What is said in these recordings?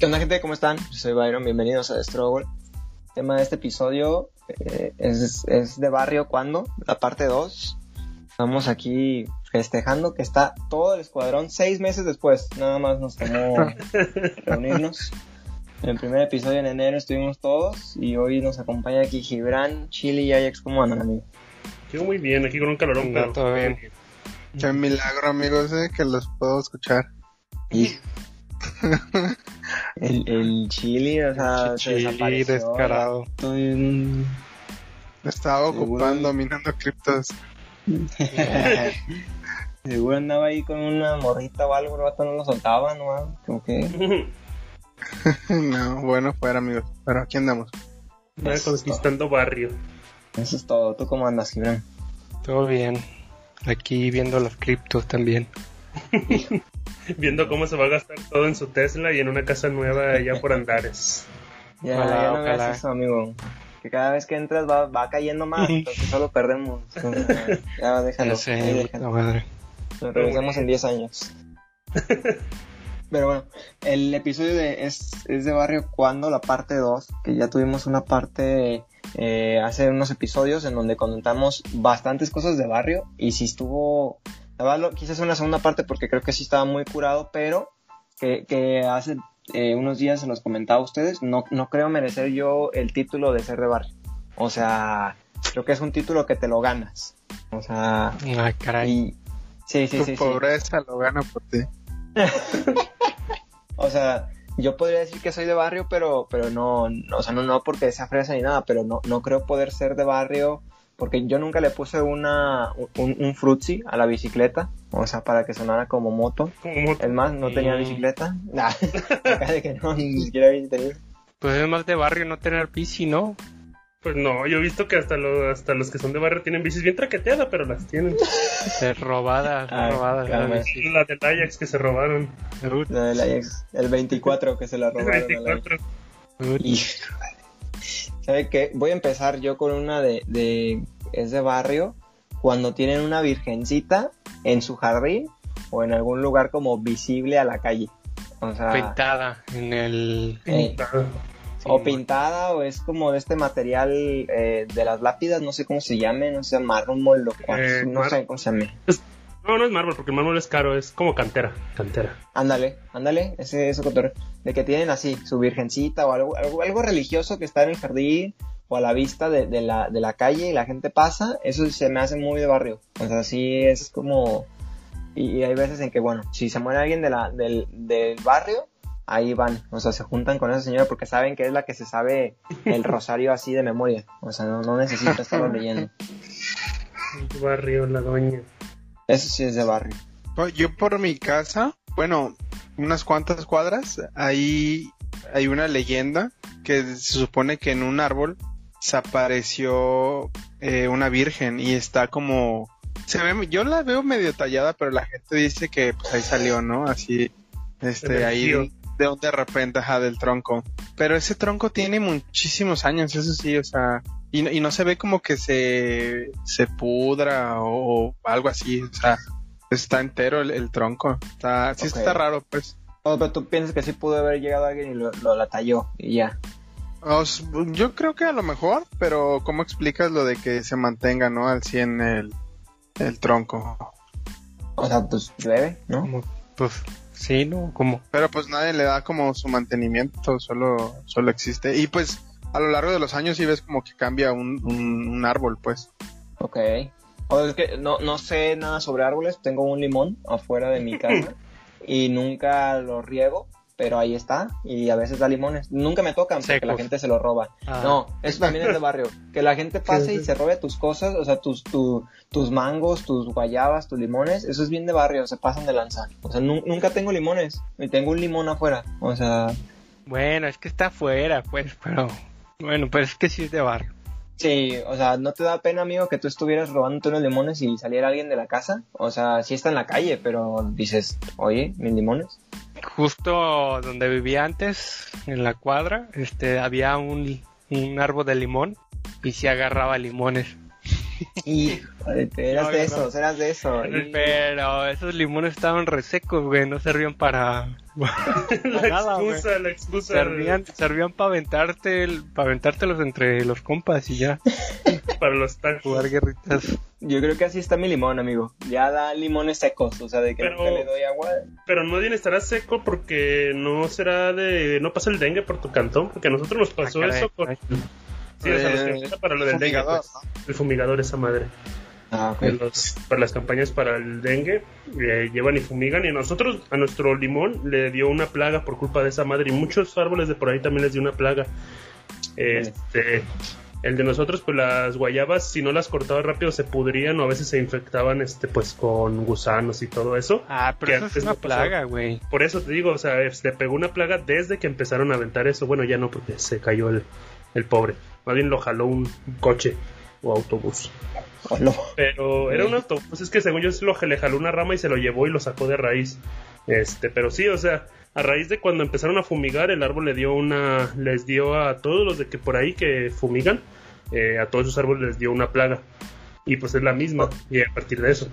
¿Qué onda gente? ¿Cómo están? Soy Byron, bienvenidos a The Struggle. El tema de este episodio eh, es, es, de barrio cuando, la parte 2. Estamos aquí festejando que está todo el escuadrón seis meses después. Nada más nos tomó reunirnos. En el primer episodio en enero estuvimos todos y hoy nos acompaña aquí Gibran, Chile y Ajax. ¿Cómo andan, amigo? Yo muy bien, aquí con un calorón, pero todo bien. Qué milagro, amigos, eh, que los puedo escuchar. Y el, el chili, o sea, Chili se descarado. Estoy en- Me estaba ocupando minando criptos. Seguro andaba ahí con una morrita o algo, el vato no lo soltaba, ¿no? Como que... no, bueno, fuera, amigos. Pero aquí andamos. Conquistando barrio. Eso es todo. ¿Tú cómo andas, Gibran? Todo bien. Aquí viendo los criptos también. Viendo cómo se va a gastar todo en su Tesla y en una casa nueva allá por Andares. Ya, Ojalá, ya no ojalá. veas eso, amigo. Que cada vez que entras va, va cayendo más, entonces solo perdemos. Ya déjalo. Ya sé, ahí déjalo. madre. Nos regresamos en 10 años. Pero bueno, el episodio de es, es de Barrio Cuando, la parte 2, que ya tuvimos una parte eh, hace unos episodios en donde comentamos bastantes cosas de Barrio y si estuvo, la verdad, lo- quise hacer una segunda parte porque creo que sí estaba muy curado, pero que, que hace eh, unos días se los comentaba a ustedes, no, no creo merecer yo el título de ser de Barrio. O sea, creo que es un título que te lo ganas. O sea, Ay, caray. y... Sí, sí, tu sí, sí. pobreza lo gana por ti. O sea, yo podría decir que soy de barrio, pero, pero no, no, o sea, no, no porque sea fresa ni nada, pero no, no creo poder ser de barrio porque yo nunca le puse una, un, un frutzi a la bicicleta, o sea, para que sonara como moto. Como moto. Es más, no tenía Mm. bicicleta. Nah, acá de que no, ni siquiera. Pues es más de barrio no tener bici, ¿no? Pues no, yo he visto que hasta, lo- hasta los que son de barrio tienen bicis bien traqueteadas, pero las tienen. Es robada, Ah, robada. claro, la del Ajax que se robaron. La del Ajax, el 24 que se la robaron. la 24. ¿Sabe qué? Voy a empezar yo con una de, de, es de barrio, cuando tienen una virgencita en su jardín o en algún lugar como visible a la calle. O sea, Pintada en el... eh, o pintada o es como de este material eh, de las lápidas, no sé cómo se llame, no sé, mármol o cuál, Eh, no mar- sé cómo se llame. No, no es mármol, porque el mármol es caro, es como cantera. Cantera. Ándale, ándale, ese eso cotorreo. De que tienen así su virgencita o algo, algo, algo religioso que está en el jardín o a la vista de, de la, de la calle y la gente pasa, eso se me hace muy de barrio. O sea, sí es como... Y, y hay veces en que, bueno, si se muere alguien de la, del, del barrio, ahí van. O sea, se juntan con esa señora porque saben que es la que se sabe el rosario así de memoria. O sea, no, no necesita estarlo leyendo. Barrio, la doña. Eso sí es de barrio. Pues Yo por mi casa, bueno, unas cuantas cuadras, ahí hay una leyenda que se supone que en un árbol se apareció eh, una virgen y está como... Se ve, yo la veo medio tallada, pero la gente dice que pues ahí salió, ¿no? Así, este, ahí de un de repente, ajá, del tronco. Pero ese tronco tiene muchísimos años, eso sí, o sea, y, no- y no se ve como que se, se pudra o, o algo así, o sea, está entero el, el tronco. Está, sí Ok. está raro, pues. Pero tú piensas que sí pudo haber llegado alguien y lo, lo la talló y ya. Os- yo creo que a lo mejor, pero ¿cómo explicas lo de que se mantenga, no? Al 100 el, el tronco. O sea, pues llueve, ¿no? Como, pues, sí, ¿no? Como... Pero pues nadie le da como su mantenimiento, solo, solo existe. Y pues a lo largo de los años sí ves como que cambia un, un, un árbol, pues. Ok. O es que no, no sé nada sobre árboles. Tengo un limón afuera de mi casa y nunca lo riego, pero ahí está. Y a veces da limones. Nunca me tocan porque Secos. la gente se lo roba. Ah. No, eso también es de barrio. Que la gente pase y se robe tus cosas, o sea, tus, tu- tus mangos, tus guayabas, tus limones. Eso es bien de barrio, se pasan de lanzar. O sea, nu- nunca tengo limones. Y tengo un limón afuera. O sea, Bueno, es que está afuera, pues, pero... Bueno, pues es que sí es de barrio. Sí, o sea, ¿no te da pena, amigo, que tú estuvieras robándote unos limones y saliera alguien de la casa? O sea, sí está en la calle, pero dices, oye, mis limones. Justo donde vivía antes, en la cuadra, este, había un, un árbol de limón y se agarraba limones. Y eras No, de no. esos, eras de eso. Y- Pero esos limones estaban resecos, güey, no servían para... la Nada, excusa, la excusa. servían servían para aventarte el, para aventártelos entre los compas y ya, para los tacos. jugar guerritas. Yo creo que así está mi limón, amigo. Ya da limones secos, o sea, de que Pero- nunca le doy agua. Pero no bien estará seco porque no será de. No pasa el dengue por tu cantón, porque a nosotros nos pasó Ah, caray, eso. Con... caray. Sí, o sea, los que Eh, para lo del dengue. pues. El fumigador, esa madre. Ah, los- para las campañas para el dengue, eh, llevan y fumigan. Y a nosotros, a nuestro limón, le dio una plaga por culpa de esa madre. Y muchos árboles de por ahí también les dio una plaga. Este, el de nosotros, pues las guayabas, si no las cortaba rápido, se pudrían o a veces se infectaban este, pues con gusanos y todo eso. Ah, pero eso es una no plaga, güey. Por eso te digo, o sea, le pegó una plaga desde que empezaron a aventar eso. Bueno, ya no, porque se cayó el, el pobre. Más bien lo jaló un coche o autobús. Pero era un autobús, es que según yo se lo le jaló una rama y se lo llevó y lo sacó de raíz. Este, pero sí, o sea, a raíz de cuando empezaron a fumigar, el árbol le dio una, les dio a todos los de que por ahí que fumigan, eh, a todos esos árboles les dio una plaga. Y pues es la misma, y a partir de eso.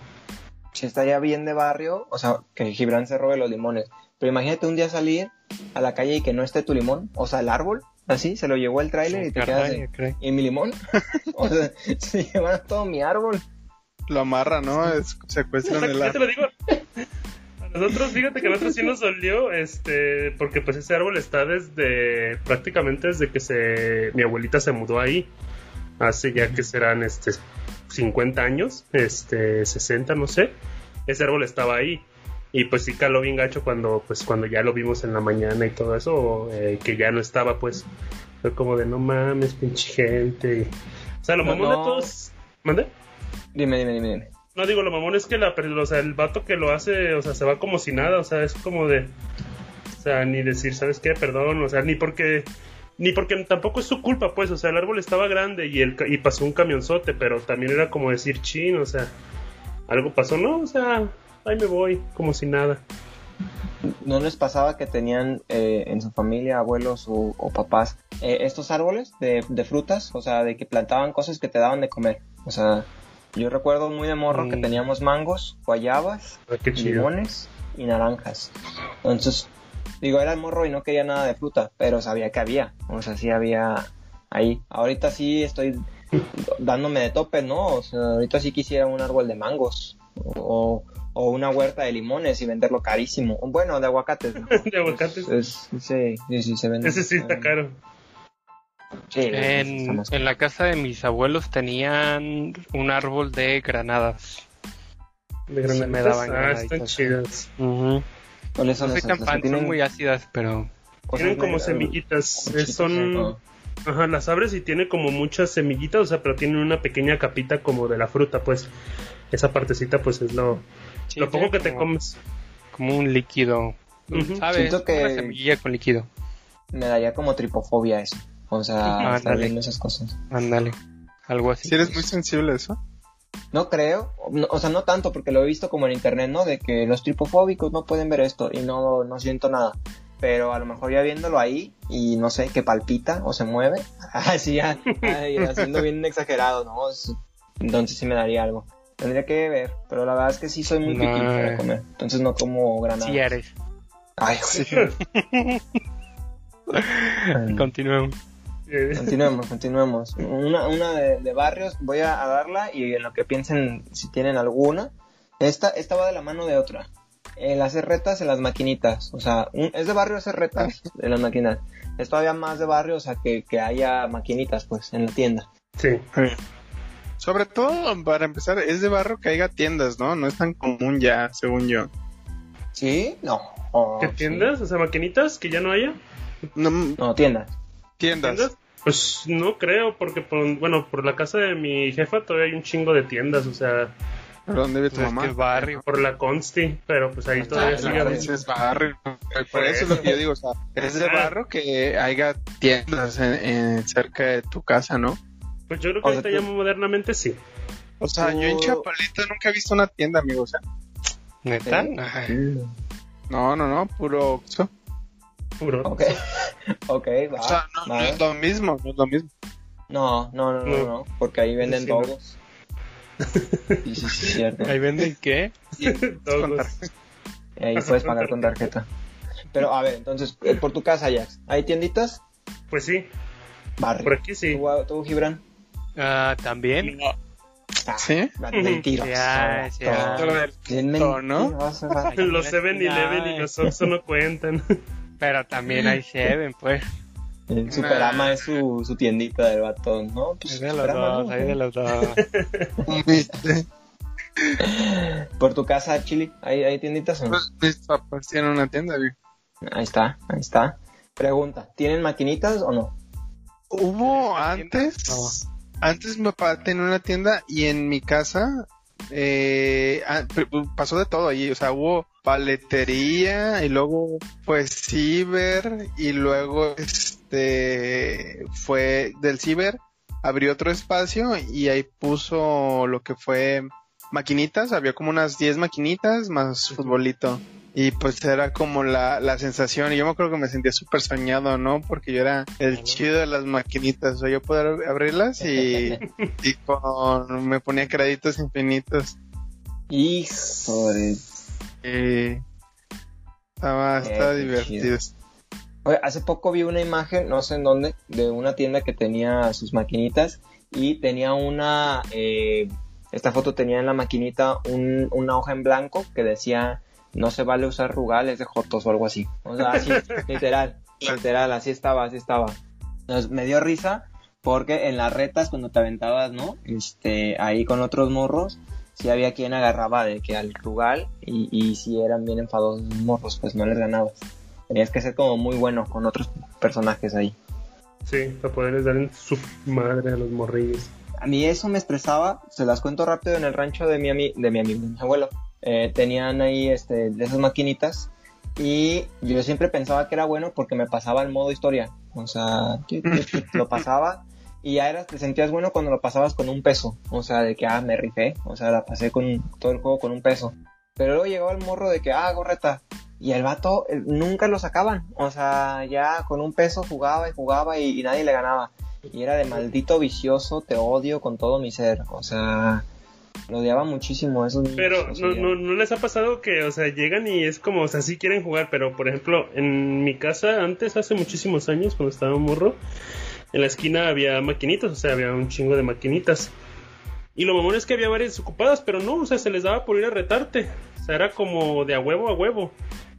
Si estaría bien de barrio, o sea, que Gibran se robe los limones. Pero imagínate un día salir a la calle y que no esté tu limón, o sea, el árbol, así, se lo llevó el tráiler y te quedas Caray. ¿y mi limón? o sea, se llevaron todo mi árbol. Lo amarra, ¿no? Es- secuestran el Ya te árbol. lo digo. A nosotros, fíjate que a nosotros sí nos dolió, este, porque pues ese árbol está desde, prácticamente desde que se, mi abuelita se mudó ahí, hace ya que serán, este, 50 años, este, 60, no sé, ese árbol estaba ahí. Y pues sí caló bien gacho cuando, pues cuando ya lo vimos en la mañana y todo eso, eh, que ya no estaba, pues, fue como de no mames, pinche gente. o sea, lo No, mamón de no. todos, ¿mande? Dime, dime, dime, dime. No digo, lo mamón es que la, o sea, el vato que lo hace, o sea, se va como si nada, o sea, es como de, o sea, ni decir, ¿sabes qué? Perdón, o sea, ni porque, ni porque tampoco es su culpa, pues, o sea, el árbol estaba grande y el y pasó un camionzote, pero también era como decir, chin, o sea, algo pasó, no, o sea, ahí me voy, como si nada. ¿No les pasaba que tenían eh, en su familia abuelos o, o papás eh, estos árboles de, de frutas? O sea, de que plantaban cosas que te daban de comer. O sea, yo recuerdo muy de morro que Mm. teníamos mangos, guayabas, Ah, limones y naranjas. Entonces, digo, era el morro y no quería nada de fruta, pero sabía que había. O sea, sí había ahí. Ahorita sí estoy dándome de tope, ¿no? O sea, ahorita sí quisiera un árbol de mangos o, o una huerta de limones y venderlo carísimo. Bueno, de aguacates. ¿no? De aguacates. Es- sí, sí, sí, se vende. Ese sí está caro. Sí, En, la casa de mis abuelos tenían un árbol de granadas. De Sí, granaditas. me daban ah, están chidas. Ujú. ¿Cuáles son No esas? son tienen muy ácidas, pero Tienen como semillitas. eh, son. Ajá, las abres y tiene como muchas semillitas, o sea, pero tienen una pequeña capita como de la fruta, pues. Esa partecita, pues es lo, sí, lo poco que te como- comes. Como un líquido. ¿Sabes? Siento que- Una semilla con líquido. Me daría como tripofobia eso. O sea, Ah, estar dale. viendo esas cosas. Ándale. Algo así. Si eres muy sensible a eso. No creo, no- o sea, no tanto porque lo he visto como en internet, ¿no? De que los tripofóbicos no pueden ver esto y no, no siento nada. Pero a lo mejor ya viéndolo ahí y no sé, que palpita o se mueve, así ya, ay, haciendo bien exagerado, ¿no? Es- Entonces sí me daría algo. Tendría que ver, pero la verdad es que sí soy muy piqui No. para comer. Entonces no como granadas. Sí eres. Ay, Ay. Continuemos. Eh, Continuemos, continuemos. Una, una de, de barrios, voy a, a darla y en lo que piensen si tienen alguna. Esta, esta va de la mano de otra. El hacer retas en las maquinitas. O sea, un- es de barrio hacer retas en las máquinas. Es todavía más de barrio, o sea, que, que haya maquinitas, pues, en la tienda. sí. Sobre todo, para empezar, es de barro que haya tiendas, ¿no? No es tan común ya, según yo. ¿Sí? No. Oh, ¿Qué sí. tiendas? O sea, maquinitas que ya no haya. No, No, tiendas. tiendas. ¿Tiendas? Pues no creo, porque por, bueno, por la casa de mi jefa todavía hay un chingo de tiendas, o sea, ¿Pero ¿Dónde vive tu Pues es mamá? que barrio. por la Consti, pero pues ahí todavía Ah, sigue claro, habiendo. es barrio. Por eso es lo que yo digo, o sea, es de barro que haya tiendas en, en- cerca de tu casa, ¿no? Pues yo creo que O sea, ahorita tú- ya modernamente sí. O sea, yo en Chapalita nunca he visto una tienda, amigo, o sea, ¿Neta? ¿Sí? Ay, no, no, no, puro Oxxo. Bro. Ok. ok, va. O sea, no, no es lo mismo, no es lo mismo. No, no, no, no, No. no, porque ahí venden Sí, dogos. Sí, sí, sí, cierto. ¿Ahí venden qué? Todos. Ahí puedes pagar con tarjeta. Pero a ver, entonces, eh, por tu casa, Ajax, ¿hay tienditas? Pues sí, Barrio. por aquí sí. ¿Tú, tú, Gibran? Ah, también. Ah, ¿Sí? Mentiroso. Ya, ya. Bien ¿no? mentiroso, en Los la 7-Eleven esquina, y los Oxxo no cuentan. Pero también hay Seven, pues. El Superama es su, su tiendita del batón, ¿no? Pues Hay de los dos, ¿no? hay de los dos. Por tu casa, Chili, ¿hay, hay tienditas o no? Pues, mis papás tienen una tienda, viejo. Ahí está, ahí está. Pregunta, ¿tienen maquinitas o no? Hubo ¿Una tienda? Antes, mi papá tenía una tienda y en mi casa eh, ah, pasó de todo allí, o sea, hubo paletería y luego fue ciber y luego este fue del ciber abrió otro espacio y ahí puso lo que fue maquinitas, había como unas 10 maquinitas más futbolito. Y pues era como la, la sensación, y yo me acuerdo que me sentía súper soñado, ¿no? Porque yo era el chido de las maquinitas, o sea, yo poder abrirlas y, y con, me ponía créditos infinitos. Y estaba, Eh, estaba qué divertido. Oye, hace poco vi una imagen, no sé en dónde, de una tienda que tenía sus maquinitas y tenía una... eh, esta foto tenía en la maquinita un- una hoja en blanco que decía no se vale usar rugales de jotos o algo así. O sea, así, literal, literal, así estaba, así estaba. Entonces, me dio risa porque en las retas cuando te aventabas, ¿no? Este, ahí con otros morros, sí había quien agarraba de que al rugal y, y si eran bien enfadosos los morros, pues no les ganabas. Tenías que ser como muy bueno con otros personajes ahí. Sí, para poderles dar en su madre a los morrillos. A mí eso me estresaba, se las cuento rápido en el rancho de mi, ami- de mi amigo, de mi abuelo. Eh, tenían ahí este, de esas maquinitas y yo siempre pensaba que era bueno porque me pasaba el modo historia. O sea, lo pasaba y ya eras, te sentías bueno cuando lo pasabas con un peso. O sea, de que, ah, me rifé. O sea, la pasé con todo el juego con un peso. Pero luego llegaba el morro de que, ah, gorreta. Y el vato nunca lo sacaban. O sea, ya con un peso jugaba y jugaba y, y nadie le ganaba. Y era de maldito vicioso, te odio con todo mi ser. O sea, lo odiaba muchísimo a esos. Pero no, no, no les ha pasado que, o sea, llegan y es como, o sea, sí quieren jugar, pero por ejemplo, en mi casa antes, hace muchísimos años, cuando estaba morro, en la esquina había maquinitas, o sea, había un chingo de maquinitas. Y lo mamón es que había varias ocupadas, pero no, o sea, se les daba por ir a retarte. O sea, era como de a huevo a huevo.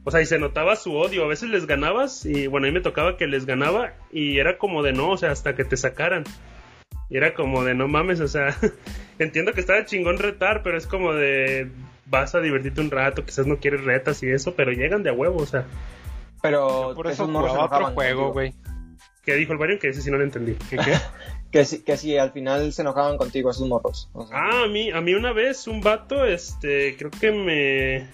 O sea, y se notaba su odio. A veces les ganabas y bueno, a mí me tocaba que les ganaba y era como de no, o sea, hasta que te sacaran. Y era como de no mames, o sea, entiendo que estaba chingón retar, pero es como de vas a divertirte un rato, quizás no quieres retas y eso, pero llegan de a huevo, o sea, Pero Por eso esos morros se jugaba otro enojaban juego, güey. ¿qué dijo el Mario? Que ese sí no lo entendí. ¿Qué qué? Que si, que si al final se enojaban contigo esos morros. O sea, Ah, a mí, a mí una vez un vato, este, creo que me...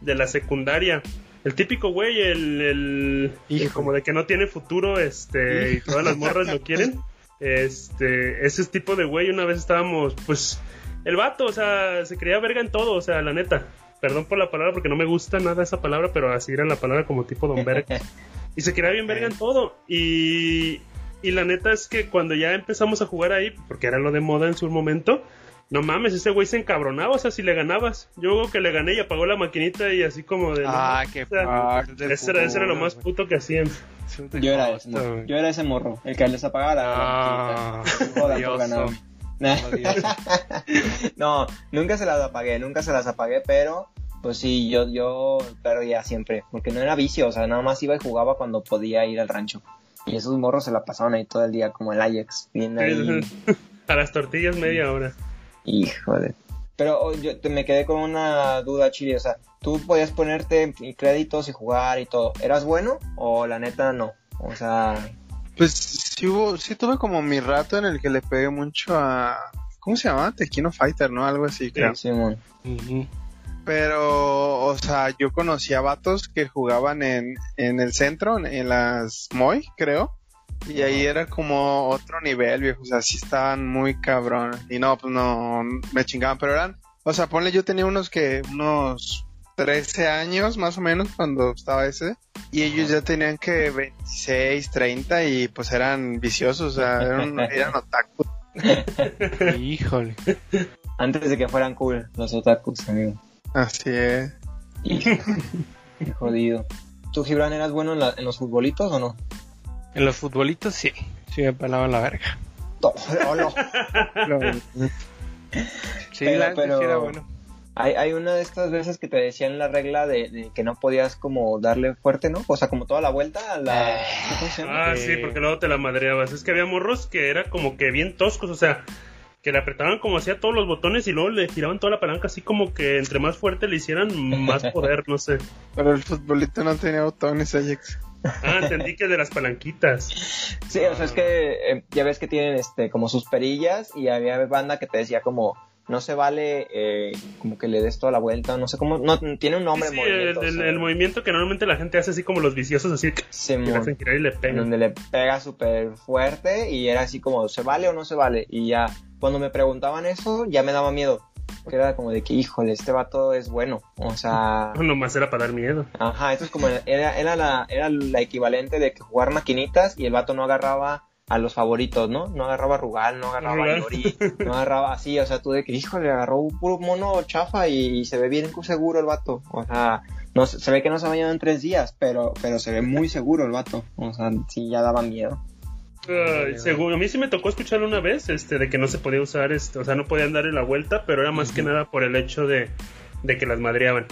de la secundaria. El típico güey, el, el, el Hijo. como de que no tiene futuro, este, y todas las morras lo quieren. Este, ese tipo de güey, una vez estábamos, pues, el vato, o sea, se creía verga en todo, o sea, la neta. Perdón por la palabra porque no me gusta nada esa palabra, pero así era la palabra como tipo Don Verga. Y se creía bien verga en todo. Y, y la neta es que cuando ya empezamos a jugar ahí, porque era lo de moda en su momento, no mames, ese güey se encabronaba, o sea, si le ganabas. Yo creo que le gané y apagó la maquinita y así como de... no Ah, mames, qué o sea, ese, era, ese era lo más puto que hacían. yo era ese morro. Yo era ese morro. El que les apagaba la. Ah, la maquinita. No, nunca se las apagué, nunca se las apagué, pero pues sí, yo, yo perdía siempre, porque no era vicio, o sea, nada más iba y jugaba cuando podía ir al rancho. Y esos morros se la pasaban ahí todo el día, como el Ajax, bien ahí, a las tortillas media hora. Híjole. Pero oh, yo te, me quedé con una duda, Chile, o sea, tú podías ponerte créditos y jugar y todo, ¿eras bueno o la neta no? O sea, Pues sí hubo, sí tuve como mi rato en el que le pegué mucho a, ¿cómo se llama? Tequino Fighter, ¿no? Algo así, creo. Simón. Ujú. Pero, o sea, yo conocía vatos que jugaban en, en el centro, en, en las Moy, creo. Y ahí era como otro nivel, viejo. O sea, sí estaban muy cabrón. Y no, pues no, me chingaban. Pero eran, o sea, ponle, yo tenía unos que, unos 13 años más o menos cuando estaba ese. Y ellos ya tenían que 26, 30 y pues eran viciosos. O sea, eran, eran otaku Híjole. Antes de que fueran cool los otakus, amigo. Así es. Qué jodido. ¿Tú, Gibran, eras bueno en, la- en los futbolitos o no? En los futbolitos sí. Sí me pelaban la verga. No, no, no. Sí, Pero- la neta sí pero- era bueno. Hay, hay una de estas veces que te decían la regla de, de que no podías como darle fuerte, ¿no? O sea, como toda la vuelta a la... Ah, sí, porque luego te la madreabas. Es que había morros que era como que bien toscos, o sea, que le apretaban como hacía todos los botones y luego le giraban toda la palanca así como que entre más fuerte le hicieran más poder, no sé. Pero el futbolito no tenía botones, Ajax. Ah, entendí que de las palanquitas. Sí, o sea, es que eh, ya ves que tienen este como sus perillas y había banda que te decía como no se vale eh, como que le des toda la vuelta, no sé cómo, no tiene un nombre Sí, el sí, el, movimiento. el- o sea, el movimiento que normalmente la gente hace así como los viciosos, así que Simón, le hacen girar y le en pegan. donde le pega súper fuerte y era así como ¿se vale o no se vale? Y ya cuando me preguntaban eso ya me daba miedo. Porque era como de que, híjole, este vato es bueno. O sea, Nomás era para dar miedo. Ajá, esto es como, era, era, la, era la equivalente de que jugar maquinitas y el vato no agarraba a los favoritos, ¿no? No agarraba a Rugal, no agarraba a Rugal. Yori, no agarraba así, o sea, tú de que, híjole, agarró un puro mono chafa y, se ve bien seguro el vato, o sea, no, se se ve que no se ha bañado en tres días, pero, pero se ve muy seguro el vato, o sea, sí, ya daba miedo. Ay, según a mí sí me tocó escucharlo una vez, este, de que no se podía usar, este, o sea, no podían darle la vuelta, pero era más que nada por el hecho de, de que las madreaban.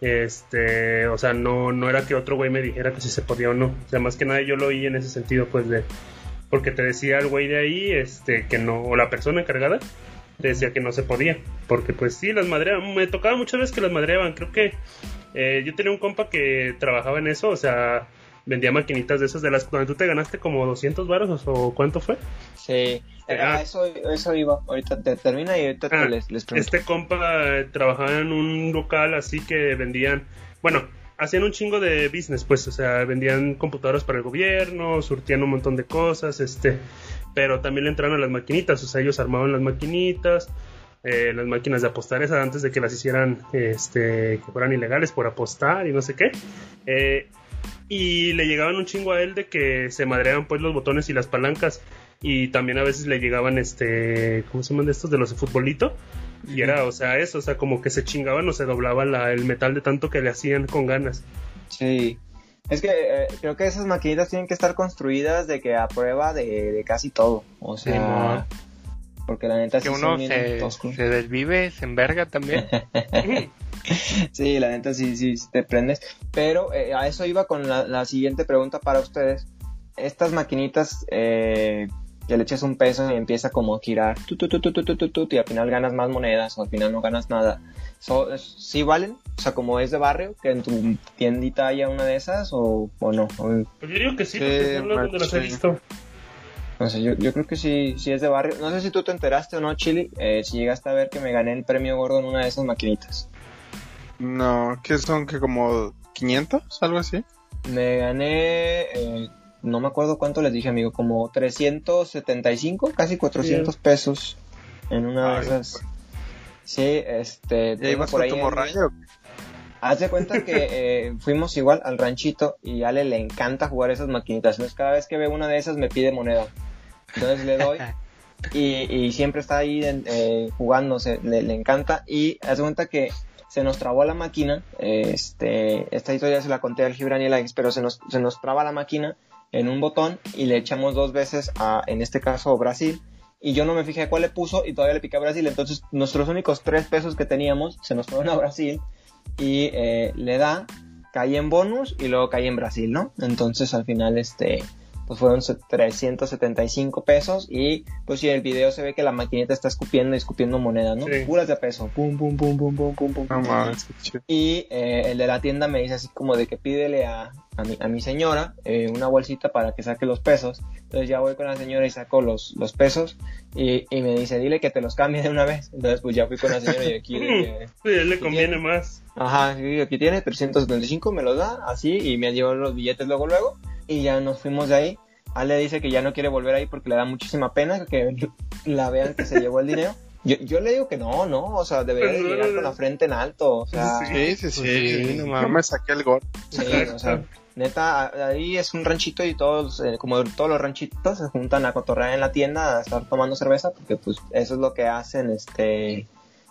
Este, o sea, no, no era que otro güey me dijera que si se podía o no. O sea, más que nada yo lo oí en ese sentido, pues de, porque te decía el güey de ahí, este, que no, o la persona encargada, te decía que no se podía, porque pues sí, las madreaban, me tocaba muchas veces que las madreaban, creo que eh, yo tenía un compa que trabajaba en eso, o sea, vendía maquinitas de esas de las donde tú te ganaste como 200 varos o cuánto fue. Sí, eh, Ah. eso, eso iba, ahorita te termina y ahorita Ah, te les, les pregunto. Este compa eh, trabajaba en un local así que vendían, bueno, hacían un chingo de business, pues, o sea, vendían computadoras para el gobierno, surtían un montón de cosas, este, pero también le entraron a las maquinitas, o sea, ellos armaban las maquinitas, eh, las máquinas de apostar esas antes de que las hicieran, este, que fueran ilegales por apostar y no sé qué. Eh, y le llegaban un chingo a él de que se madreaban pues los botones y las palancas y también a veces le llegaban este ¿cómo se llaman de estos de los de futbolito? y era o sea eso o sea como que se chingaban o se doblaba la- el metal de tanto que le hacían con ganas Sí. Es que eh, creo que esas maquinitas tienen que estar construidas de que a prueba de, de casi todo. O sea, Simón. Porque la neta que sí uno se, se desvive, se enverga también. sí, la neta sí, sí, te prendes. Pero eh, a eso iba con la, la, siguiente pregunta para ustedes. Estas maquinitas eh, que le echas un peso y empieza como a girar, tu, tu, tu, y al final ganas más monedas o al final no ganas nada. So, ¿Sí valen? O sea, como es de barrio, que en tu tiendita haya una de esas o, o no. O, pues yo digo que sí, porque no he visto. No sé, yo, yo creo que sí, sí es de barrio. No sé si tú te enteraste o no, Chili, eh, si llegaste a ver que me gané el premio gordo en una de esas maquinitas. No, ¿qué son? ¿Que como 500? ¿Algo así? Me gané, eh, no me acuerdo cuánto les dije, amigo, como 375, casi 400 pesos en una de esas. Sí, este, ¿Ya tengo ibas por con ahí tu en- morralla? Haz de cuenta que eh, fuimos igual al ranchito y a Ale le encanta jugar esas maquinitas. Entonces cada vez que ve una de esas me pide moneda. Entonces le doy y, y siempre está ahí eh, jugándose, le, le encanta. Y haz de cuenta que se nos trabó la máquina. Este, esta historia se la conté al Gibran y al Alex, pero se nos, se nos traba la máquina en un botón y le echamos dos veces a, en este caso, Brasil. Y yo no me fijé cuál le puso y todavía le piqué a Brasil. Entonces nuestros únicos tres pesos que teníamos se nos fueron a Brasil y eh, le da, cae en bonus y luego cae en Brasil, ¿no? Entonces al final este pues fueron se- 375 pesos y pues sí, el video se ve que la maquinita está escupiendo y escupiendo monedas, ¿no? Sí. Puras de peso, pum, pum, pum, pum, pum, pum, pum. No. Y eh, el de la tienda me dice así como de que pídele a, a, mi, a mi señora eh, una bolsita para que saque los pesos. Entonces ya voy con la señora y saco los, los pesos y, y me dice, dile que te los cambie de una vez. Entonces pues ya fui con la señora y aquí que, sí, a él le conviene más Ajá, sí, aquí tiene 375, me los da, así, y me dio los billetes luego, luego, y ya nos fuimos de ahí. Ale dice que ya no quiere volver ahí porque le da muchísima pena que la vean que se llevó el dinero. Yo, yo le digo que no, no, o sea, debería de Pues llegar con la frente en alto, o sea, Sí, sí, sí. Sí, no no me saqué el gol. sí, o sea, neta, ahí es un ranchito y todos, eh, como todos los ranchitos, se juntan a cotorrear en la tienda a estar tomando cerveza, porque pues eso es lo que hacen, este,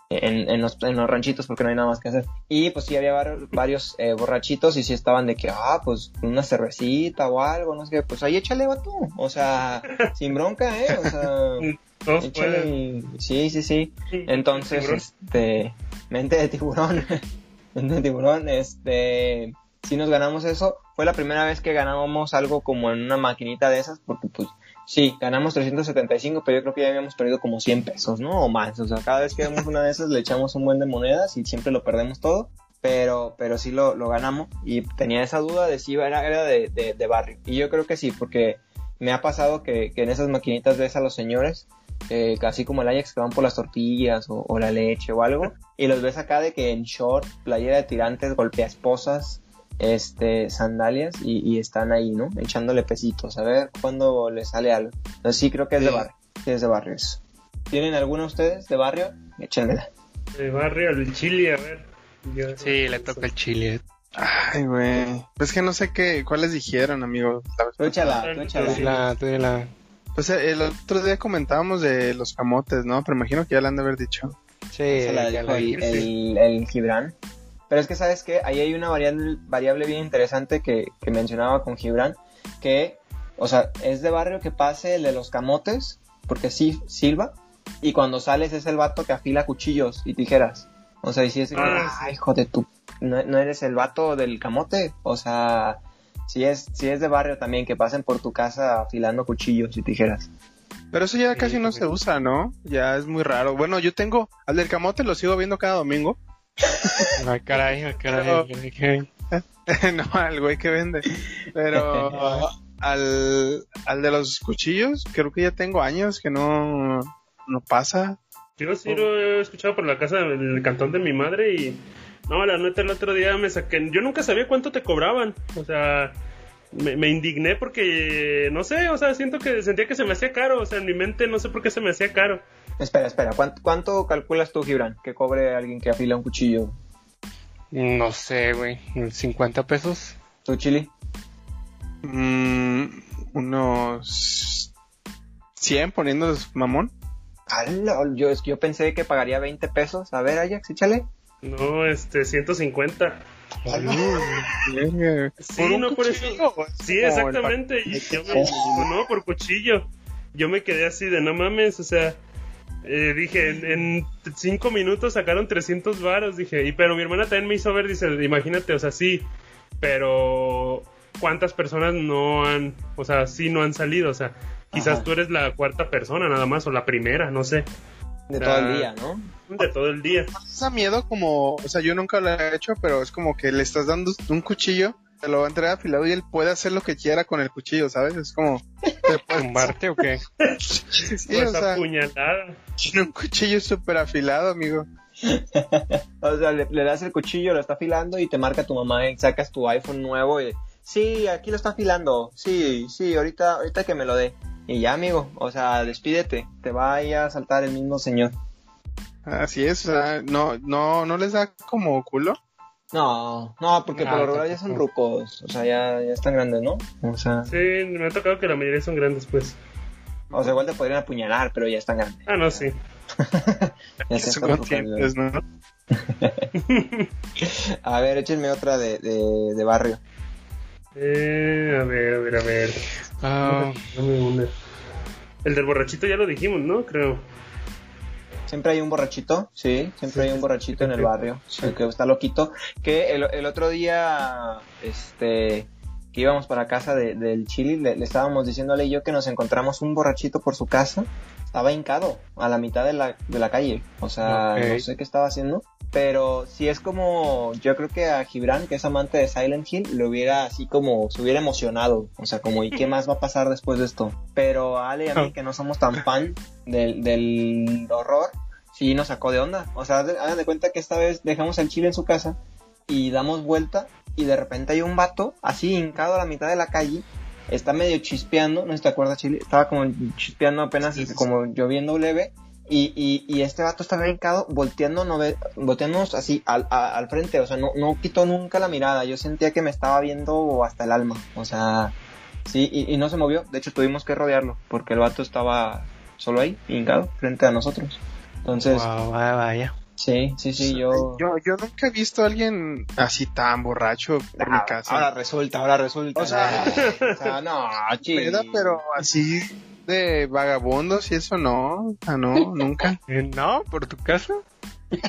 en, en, los, en los ranchitos, porque no hay nada más que hacer. Y pues sí había var- varios eh, borrachitos y sí estaban de que, ah, pues una cervecita o algo, no sé qué, pues ahí échale tú, o sea, sin bronca, eh, o sea... Todos pueden. Échale, sí, sí, sí. Entonces, este, mente de tiburón, mente de tiburón, este, si nos ganamos eso, fue la primera vez que ganábamos algo como en una maquinita de esas, porque pues, sí, ganamos 375, pero yo creo que ya habíamos perdido como 100 pesos, ¿no? O más, o sea, cada vez que vemos una de esas le echamos un buen de monedas y siempre lo perdemos todo. Pero, pero sí lo, lo ganamos y tenía esa duda de si era, era de, de, de barrio. Y yo creo que sí, porque me ha pasado que, que en esas maquinitas ves a los señores eh, casi como el Ajax que van por las tortillas o, o la leche o algo, y los ves acá de que en short, playera de tirantes, golpea esposas, este, sandalias, y, y están ahí, ¿no? Echándole pesitos, a ver cuándo les sale algo. Entonces sí creo que es de barrio, sí es de barrio eso. ¿Tienen alguno ustedes de barrio? Échenmela. De barrio al chile, a ver. Sí, le toca el chile. Ay, güey. Pues que no sé qué, cuáles dijeron, amigos. Tú échala, tú échala. Tú la... Pues eh, el otro día comentábamos de los camotes, ¿no? Pero imagino que ya le han de haber dicho. Sí, la- el, el, el Gibran. Pero es que, ¿sabes qué? Ahí hay una variable, variable bien interesante que, que mencionaba con Gibran, que, o sea, es de barrio que pase el de los camotes, porque sí silba, y cuando sales es el vato que afila cuchillos y tijeras. O sea, y si es de que, Ah, "Ay, hijo de tu, no, no eres el vato del camote, o sea, si es, si es de barrio también, que pasen por tu casa afilando cuchillos y tijeras. Pero eso ya Sí, casi no se usa, ¿no? Ya es muy raro. Bueno, yo tengo al del camote, lo sigo viendo cada domingo. Ay, caray, ay, caray, ay, caray. no, al güey que vende. Pero al, al de los cuchillos, creo que ya tengo años que no, no pasa. Yo sí lo he escuchado por la casa del cantón de mi madre y no, la neta el otro día me saqué, yo nunca sabía cuánto te cobraban, o sea, me, me indigné porque, no sé, o sea, siento que sentía que se me hacía caro, o sea, en mi mente no sé por qué se me hacía caro. Espera, espera, ¿cuánto, cuánto calculas tú, Gibran, que cobre alguien que afila un cuchillo? No sé, güey. ¿50 pesos? ¿Tú, Chili? Mm, unos 100 poniéndolos mamón. Ala, Yo, es que yo pensé que pagaría 20 pesos. A ver, Ajax, échale. No, este, 150. Verga. Sí, un no, por eso. Sí, exactamente. Y yo me, no, por cuchillo. Yo me quedé así de no mames, o sea, eh, dije, en, en cinco minutos sacaron 300 varos, dije, y pero mi hermana también me hizo ver, dice, imagínate, o sea, sí, pero ¿cuántas personas no han, o sea, sí no han salido? O sea, quizás Ajá. tú eres la cuarta persona nada más, o la primera, no sé, De todo el Ah. día, ¿no? de todo el día. ¿Nos da miedo como, o sea, yo nunca lo he hecho, pero es como que le estás dando un cuchillo, te lo va a entregar afilado y él puede hacer lo que quiera con el cuchillo, ¿sabes? Es como, ¿Tumbarte o qué? sí, pues o sea, apuñalada. tiene un cuchillo súper afilado, amigo. O sea, le, le das el cuchillo, lo está afilando y te marca tu mamá y sacas tu iPhone nuevo y... Sí, aquí lo está afilando. Sí, sí, ahorita, ahorita que me lo dé. Y ya, amigo, o sea, despídete. Te va a ir a saltar el mismo señor. Así es, o sea, no, no, no les da como culo. No, no, porque No, por lo regular ya son rucos. O sea, ya, ya están grandes, ¿no? O sea, Sí, me ha tocado que la mayoría son grandes, pues. o sea, igual te podrían apuñalar, pero ya están grandes. Ah, no, sí. Ya Son conscientes, ¿no? A ver, échenme otra de, de, de barrio. Eh, a ver, a ver, a ver. Ah. El del borrachito ya lo dijimos, ¿no? Creo. Siempre hay un borrachito, sí, siempre hay un borrachito en el barrio, el que está loquito. Que el, el otro día, este, que íbamos para casa de- del Chili, le, le estábamos diciéndole y yo que nos encontramos un borrachito por su casa. Estaba hincado a la mitad de la, de la calle. O sea, no sé qué estaba haciendo. Pero si es como, yo creo que a Gibran, que es amante de Silent Hill, le hubiera así como, se hubiera emocionado. O sea, como, ¿y qué más va a pasar después de esto? Pero a Ale y a mí, que no somos tan fan del, del horror, sí nos sacó de onda. O sea, hagan de cuenta que esta vez dejamos al chile en su casa y damos vuelta y de repente hay un vato así hincado a la mitad de la calle. Está medio chispeando, no sé si te acuerdas, Chile. Estaba como chispeando apenas, Sí, sí, sí. como lloviendo leve. Y, y, y este vato estaba brincado volteando no ve- volteándonos así al, a- al frente, o sea, no, no quitó nunca la mirada, yo sentía que me estaba viendo hasta el alma, o sea, sí, y, y no se movió, de hecho tuvimos que rodearlo, porque el vato estaba solo ahí, brincado, frente a nosotros. Entonces, Wow, vaya, vaya. sí, sí, sí, yo... yo, yo nunca he visto a alguien así tan borracho por mi Ah, casa. Ahora resulta, ahora resulta. O sea- o sea, no. Peda, pero así de vagabundos y eso no, o sea, no, nunca. Eh, No, por tu casa.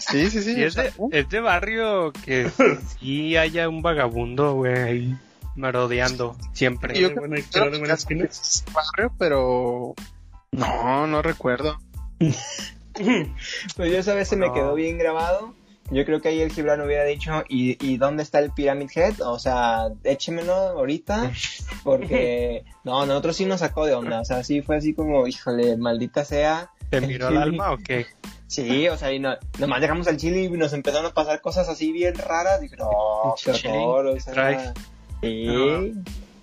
Sí, sí, sí. Y es, de, uh, es de barrio que sí haya un vagabundo, güey, ahí merodeando siempre. Yo creo que casa esquina. es barrio, pero no, no recuerdo. Pues yo esa vez se me quedó bien grabado. Yo creo que ahí el Gibran hubiera dicho, ¿y, ¿y dónde está el Pyramid Head? O sea, échemelo ahorita, porque no, nosotros sí nos sacó de onda. O sea, sí fue así como, híjole, maldita sea. ¿Te miró el alma o qué? Sí, o sea, y no, nomás llegamos al Chile y nos empezaron a pasar cosas así bien raras. Dije, no, qué Chile, horror, o. Sí,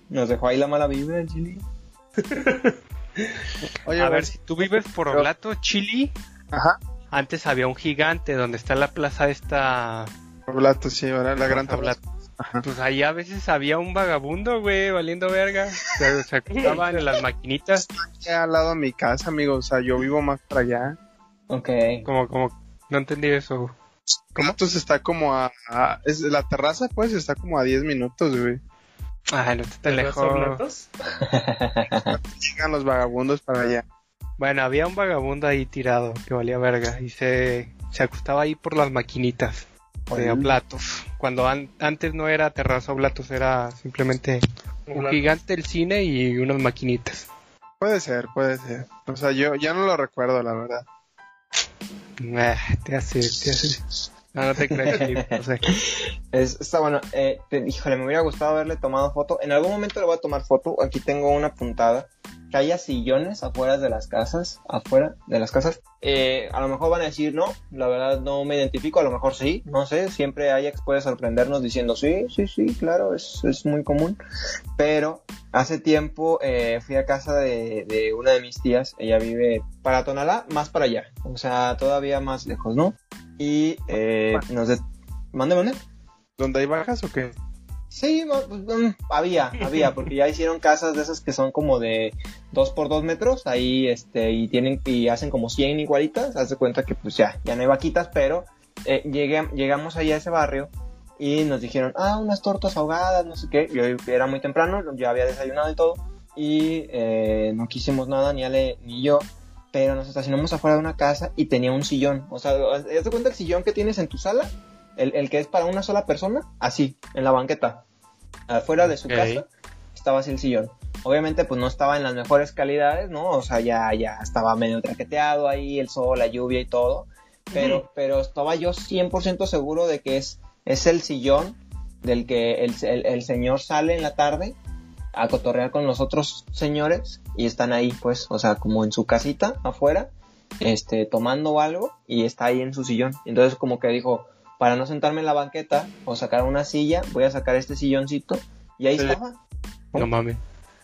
nos dejó ahí la mala vibra el Chile. Oye, a ver, si tú vives por Oblato, Chile, Ajá. Antes había un gigante donde está la plaza esta... Oblato, sí, ahora la gran Plaza tabla. Ajá. Pues ahí a veces había un vagabundo, güey, valiendo verga. Se, se acostaban en las maquinitas, Aquí al lado de mi casa, amigo, o sea, yo vivo más para allá. Ok. como, como, no entendí eso. Oblatos está como a, a- es la terraza, pues, está como a 10 minutos, güey. Ay, no te, te ¿Te lejos. Llegan los vagabundos para allá. Bueno, había un vagabundo ahí tirado que valía verga y se, se acostaba ahí por las maquinitas de Oblatos. Cuando an- antes no era terraza Oblatos, era simplemente un Oblatos. gigante el cine y unas maquinitas. Puede ser, puede ser. O sea, yo ya no lo recuerdo, la verdad. Te hace, te hace. No, no te creas, Chip, o sea, Es, está bueno. Eh, te- híjole, me hubiera gustado haberle tomado foto. En algún momento le voy a tomar foto. Aquí tengo una puntada. Que haya sillones afuera de las casas. Afuera de las casas. Eh, a lo mejor van a decir no. La verdad no me identifico. A lo mejor sí. No sé. Siempre Ajax puede sorprendernos diciendo sí, sí, sí, claro. Es, es muy común. Pero hace tiempo eh, fui a casa de, de una de mis tías. Ella vive para Tonalá, más para allá. O sea, todavía más lejos, ¿no? Y eh, nos... De... Mande, mande. ¿Dónde hay bajas o qué? Sí, pues, mm, había, había, porque ya hicieron casas de esas que son como de 2 por 2 metros, ahí, este, y tienen, y hacen como 100 igualitas, haz de cuenta que pues ya, ya no hay vaquitas, pero eh, llegué, llegamos ahí a ese barrio y nos dijeron, ah, unas tortas ahogadas, no sé qué, yo era muy temprano, ya había desayunado y todo, y eh, no quisimos nada, ni Ale ni yo, pero nos estacionamos afuera de una casa y tenía un sillón, o sea, haz de cuenta el sillón que tienes en tu sala, el, el que es para una sola persona, así, en la banqueta. Afuera de su casa estaba así el sillón. Obviamente, pues no estaba en las mejores calidades, ¿no? O sea, ya, ya estaba medio traqueteado ahí, el sol, la lluvia y todo. Pero, pero estaba yo 100% seguro de que es, es el sillón del que el, el- el señor sale en la tarde a cotorrear con los otros señores y están ahí, pues, o sea, como en su casita afuera, este, tomando algo y está ahí en su sillón. Entonces, como que dijo, para no sentarme en la banqueta o sacar una silla, voy a sacar este silloncito y ahí Sí. estaba. no mames.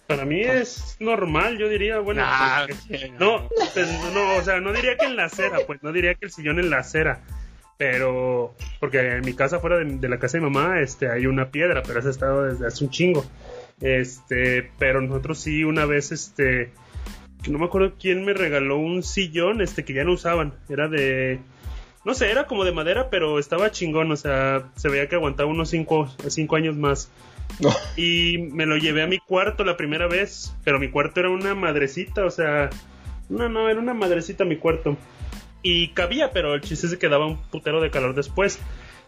Para mí es normal, yo diría, bueno, Nah, sí, no, pues, no, o sea, no diría que en la acera, pues no diría que el sillón en la acera, pero porque en mi casa fuera de, de la casa de mi mamá, este, hay una piedra, pero esa ha estado desde hace un chingo, este, pero nosotros sí una vez, este, que no me acuerdo quién me regaló un sillón, este, que ya no usaban, era de, no sé, era como de madera, pero estaba chingón, o sea, se veía que aguantaba unos cinco, cinco años más. Y me lo llevé a mi cuarto la primera vez, pero mi cuarto era una madrecita, o sea, no, no, era una madrecita mi cuarto. Y cabía, pero el chiste se quedaba un putero de calor después.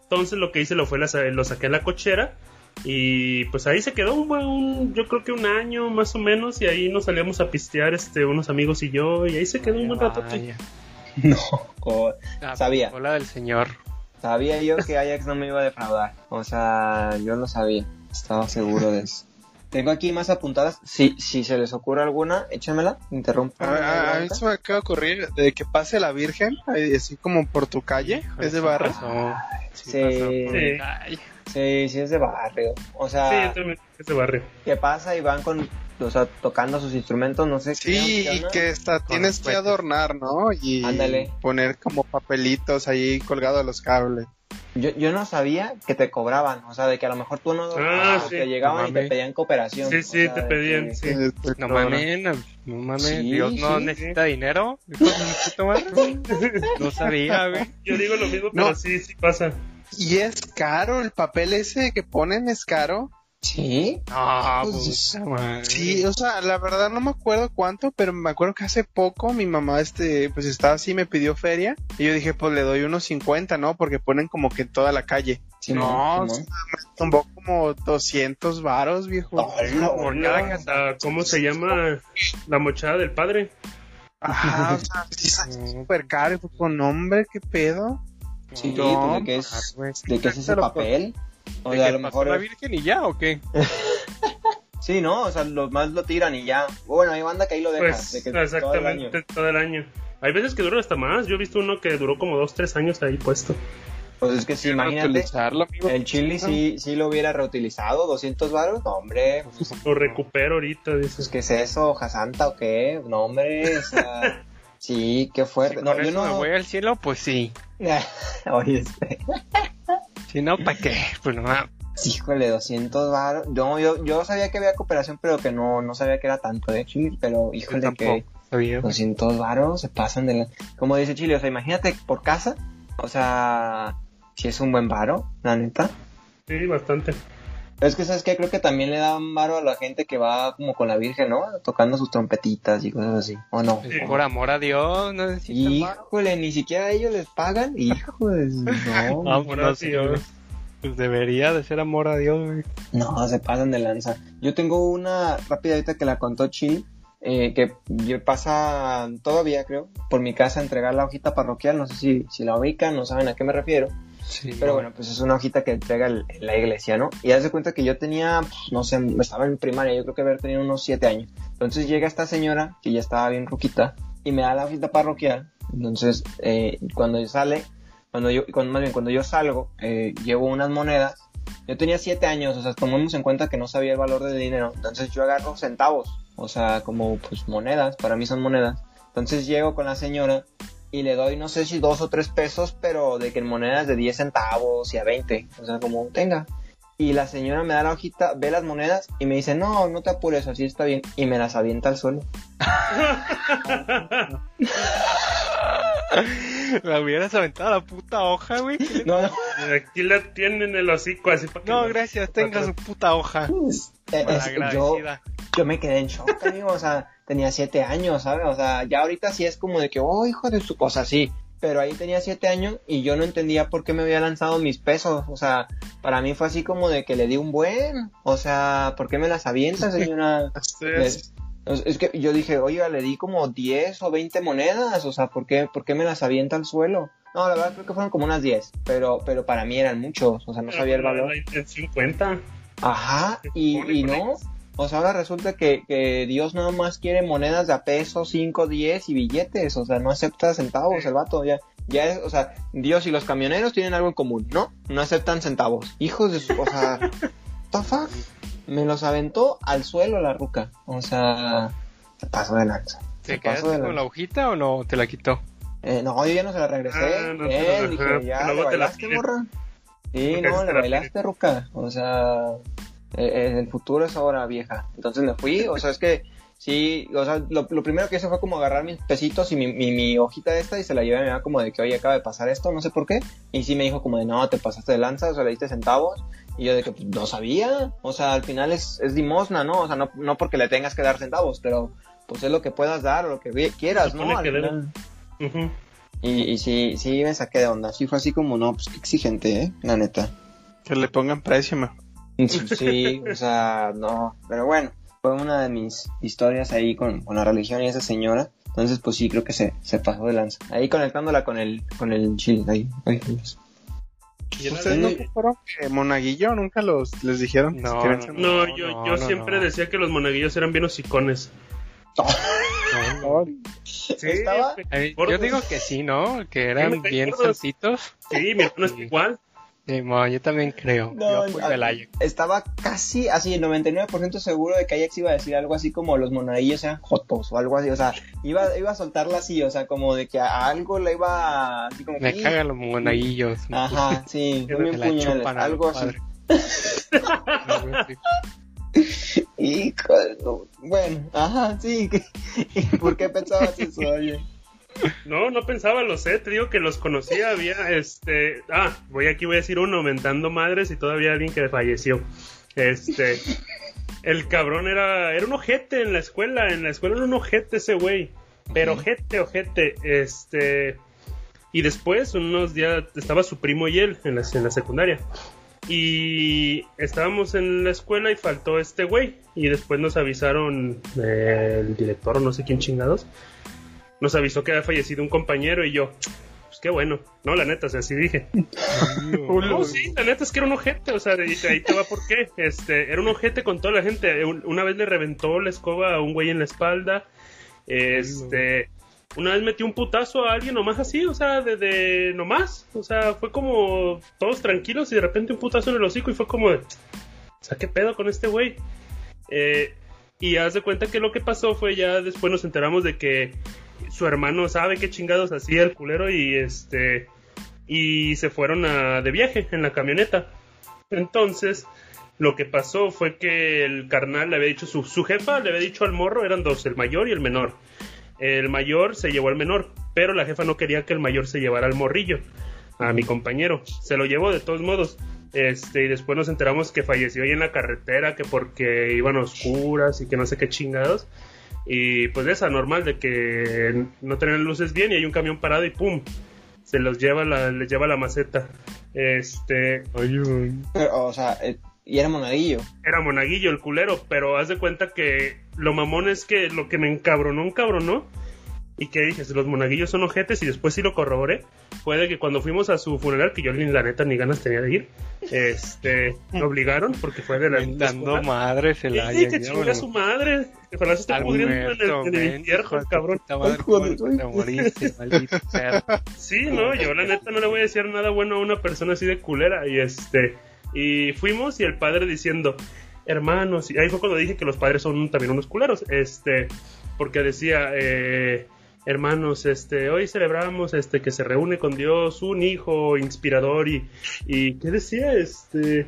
Entonces lo que hice lo fue la, lo saqué a la cochera y pues ahí se quedó un, buen- un- yo creo que un año más o menos y ahí nos salíamos a pistear este unos amigos y yo y ahí se quedó un buen rato. No, Sabía. Hola del señor. sabía yo que Ajax no me iba a defraudar. O sea, yo lo sabía. Estaba seguro de eso. Tengo aquí más apuntadas. Si, si se les ocurre alguna, échamela, interrumpa. A, a- a mí se me acaba de ocurrir de que pase la Virgen, así como por tu calle, es de barrio. Pasó. Sí, Sí. pasó por Sí. Sí, sí es de barrio. O Sí, sea, yo también ese barrio. que pasa y van con, o sea, tocando sus instrumentos, no sé qué. Sí, qué y que está, tienes que adornar, ¿no? Y Ándale. poner como papelitos ahí colgados a los cables. Yo, yo no sabía que te cobraban, o sea, de que a lo mejor tú no, Ah, o sí. te llegaban No y te pedían cooperación. Sí, o sí, sea, te pedían, que- sí. No mames, no mames, Sí, Dios no sí, necesita dinero. No sabía, güey. Yo digo lo mismo, No. pero sí, sí pasa. Y es caro, el papel ese que ponen es caro. Sí, No, Pues. Sí, o sea, la verdad no me acuerdo cuánto, pero me acuerdo que hace poco mi mamá, este, pues estaba así, me pidió feria, y yo dije, pues le doy unos 50, ¿no? Porque ponen como que en toda la calle. No, o sea, me tumbó como 200 varos, viejo. Casa, ¿Cómo se llama la mochada del padre? Ajá, o sea, sí súper caro, y fue con nombre, qué pedo. Sí, No, pues de qué es, güey. de qué es ese papel. O ¿De sea, a lo mejor la Virgen y ya o qué? Sí, ¿no? O sea, los más lo tiran y ya. Bueno, hay banda que ahí lo deja. Pues de que todo el año. exactamente todo el año. Hay veces que duran hasta más. Yo he visto uno que duró como dos, tres años ahí puesto. Pues es que sí, imagínate, el chili sí, sí lo hubiera reutilizado, 200 varos. No, hombre, pues, Lo recupero ahorita, pues, dices. ¿qué es eso? ¿Hoja santa o qué? No, hombre, o sea, sí, qué Si fuerte. No, yo eso me no... voy al cielo, pues sí. Oye, este, Si no, ¿para qué? Pues no, híjole, 200 varos. No, yo, yo sabía que había cooperación, pero que no, no sabía que era tanto de chili, pero yo híjole que... sabía. 200 varos se pasan de la... Como dice Chile, o sea, imagínate por casa, o sea, si es un buen varo, la neta. Sí, bastante. Es que, ¿sabes qué? Creo que también le dan varo a la gente que va como con la Virgen, ¿no? Tocando sus trompetitas y cosas así, ¿o no? Por amor a Dios, no varo. Híjole, ni siquiera ellos les pagan, híjole, no. No Amor a Dios. Pues debería de ser amor a Dios, güey. No, se pasan de lanza. Yo tengo una rápida ahorita que la contó Chile, eh, que yo- pasa todavía, creo, por mi casa a entregar la hojita parroquial, no sé si, si la ubican, no saben a qué me refiero. Sí, Pero no. bueno, pues es una hojita que entrega el- la iglesia, ¿no? Y haz de cuenta que yo tenía, pues, no sé, estaba en primaria, yo creo que haber tenido unos siete años. Entonces llega esta señora, que ya estaba bien ruquita, y me da la hojita parroquial. Entonces, eh, cuando sale, cuando yo, cuando, más bien cuando yo salgo, eh, llevo unas monedas. Yo tenía siete años, o sea, tomemos en cuenta que no sabía el valor del dinero. Entonces yo agarro centavos, o sea, como pues monedas, para mí son monedas. Entonces llego con la señora y le doy no sé si dos o tres pesos, pero de que en monedas de 10 centavos y a 20, o sea, como tenga. Y la señora me da la hojita, ve las monedas y me dice, no, no te apures, así está bien. Y me las avienta al suelo. Me hubieras aventado la puta hoja, güey. No, no, Aquí la tienen el hocico así para que No, la- gracias, tenga su puta hoja. es- es- yo, yo me quedé en shock, amigo, o sea, tenía siete años, ¿sabes? O sea, ya ahorita sí es como de que, oh, hijo de su cosa, sí. Pero ahí tenía siete años y yo no entendía por qué me había lanzado mis pesos. O sea, para mí fue así como de que le di un buen. O sea, ¿por qué me las avienta, señora? Es, que yo dije, oiga, le di como 10 o 20 monedas, o sea, ¿por qué, ¿por qué me las avienta al suelo? No, la verdad creo que fueron como unas 10, pero, pero para mí eran muchos, o sea, no Pero sabía el valor. la intención cuenta. Ajá, Se y, y no, sea, ahora resulta que, que Dios nada más quiere monedas de a peso, 5, 10 y billetes, o sea, no acepta centavos el vato, ya, ya es, o sea, Dios y los camioneros tienen algo en común, ¿no? No aceptan centavos. Hijos de su, o sea, the fuck? Me los aventó al suelo la ruca, o sea, se pasó de lanza. ¿Te Se pasó quedaste de con la lanza. hojita o no te la quitó? Eh, no, yo ya no se la regresé. Ah, no eh, la- dije, ya, ¿le te la bailaste, morra? Sí, no, le la bailaste, ruca. O sea, eh, eh, el futuro es ahora, vieja. Entonces me fui, o sea, es que sí, o sea, lo, lo primero que hice fue como agarrar mis pesitos y mi, mi, mi hojita esta y se la llevé a mi mamá como de que, oye, acaba de pasar esto, no sé por qué. Y sí me dijo como de, no, te pasaste de lanza, o sea, le diste centavos. Y yo de que, pues, no sabía. O sea, al final es, es limosna, ¿no? O sea, no, no porque le tengas que dar centavos, pero pues es lo que puedas dar o lo que quieras, ¿no? Al. Y, y sí, sí me saqué de onda. Sí fue así como, no, pues qué exigente, ¿eh? La neta. Que le pongan precio, mejor. Sí, o sea, no. Pero bueno, fue una de mis historias ahí con, con la religión y esa señora. Entonces, pues sí, creo que se, se pasó de lanza. Ahí conectándola con el, con el chile, ahí. Llena ¿Ustedes de- nunca fueron eh, monaguillo? ¿Nunca los les dijeron? No, que No, No, yo, no, yo no, siempre no. decía que los monaguillos eran bien hocicones. Sí, Estaba- Eh, yo digo que sí, ¿no? Que eran Sí, bien santitos. Sí, mi hermano es igual. Sí, yo también creo. No, yo a- Ajax. estaba casi así, el 99% seguro de que Ajax iba a decir algo así como los monaguillos eran jotos o algo así, o sea, iba, iba a soltarla así, o sea, como de que a algo le iba así como Me cagan los monaguillos. Ajá, sí, la puñales, algo así. su- Bueno, ajá, sí. ¿Por qué pensabas eso, oye? No, no pensaba, lo sé, te digo que los conocía, había este, ah, voy aquí voy a decir uno, mentando madres y todavía alguien que falleció. Este, el cabrón era, era un ojete en la escuela, en la escuela era un ojete ese güey, pero ojete, ojete, este, y después, unos días, estaba su primo y él en la, en la secundaria. Y estábamos en la escuela y faltó este güey. Y después nos avisaron eh, el director no sé quién chingados nos avisó que había fallecido un compañero y yo, pues qué bueno, no, la neta, o sea, sí dije. No, sí, la neta es que era un ojete, o sea, de, de ahí te va por qué. Este, era un ojete con toda la gente. Un- Una vez le reventó la escoba a un güey en la espalda. Este, una vez metió un putazo a alguien nomás así, o sea, de, de nomás. O sea, fue como todos tranquilos y de repente un putazo en el hocico y fue como de, o sea, ¿qué pedo con este güey? Eh, y haz de cuenta que lo que pasó fue ya después nos enteramos de que su hermano sabe qué chingados hacía el culero y este y se fueron a, de viaje en la camioneta. Entonces, lo que pasó fue que el carnal le había dicho, su, su jefa le había dicho al morro, eran dos, el mayor y el menor. El mayor se llevó al menor, pero la jefa no quería que el mayor se llevara al morrillo, a mi compañero. Se lo llevó de todos modos. Este, y después nos enteramos que falleció ahí en la carretera, que porque iban a oscuras y que no sé qué chingados. Y pues esa normal de que no tenían luces bien y hay un camión parado y pum, se los lleva la, les lleva la maceta. Este, Pero, o sea, eh, y era monaguillo. era monaguillo el culero, pero haz de cuenta que lo mamón es que lo que me encabronó, encabronó, y que dije, los monaguillos son ojetes, y después sí lo corroboré, fue de que cuando fuimos a su funeral, que yo ni la neta ni ganas tenía de ir, este, me obligaron, porque fue de la Dando escuela. madres el Sí, que chinga su madre, que ojalá se esté pudriendo en el, en el infierno, cabrón. madre, Ay, ¿cómo joder, te moriste, maldito perro. Sí, no, yo la neta no le voy a decir nada bueno a una persona así de culera. Y este, y fuimos y el padre diciendo, hermanos, y ahí fue cuando dije que los padres son también unos culeros, este, porque decía, eh, hermanos, este, hoy celebramos este que se reúne con Dios un hijo inspirador y, y ¿qué decía? Este,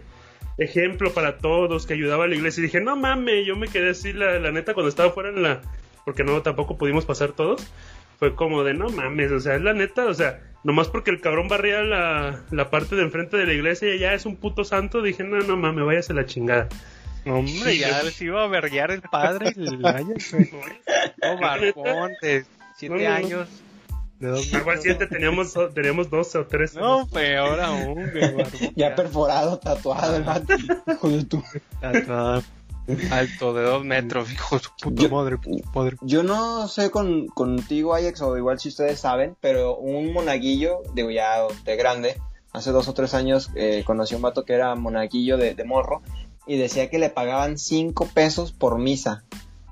ejemplo para todos que ayudaba a la iglesia. Y dije, no mames, yo me quedé así la, la neta cuando estaba fuera en la, porque no, tampoco pudimos pasar todos fue como de no mames, o sea, es la neta, o sea, nomás porque el cabrón barría la, la parte de enfrente de la iglesia y ya es un puto santo, dije, no, no mames, váyase a la chingada. Hombre, ya les iba a verguear el padre, el. No, de siete No, no, no. años. De dos Igual siete teníamos, teníamos 12 o 13. No, peor aún, güey. Ya perforado, tatuado el vato. Hijo de tu. Tatuado. Alto de dos metros, hijo de su puta Yo- madre, puta madre. Yo no sé con, contigo, Ajax, o igual si ustedes saben, pero un monaguillo, digo ya de grande, hace dos o tres años eh, conocí a un vato que era monaguillo de, de morro y decía que le pagaban cinco pesos por misa.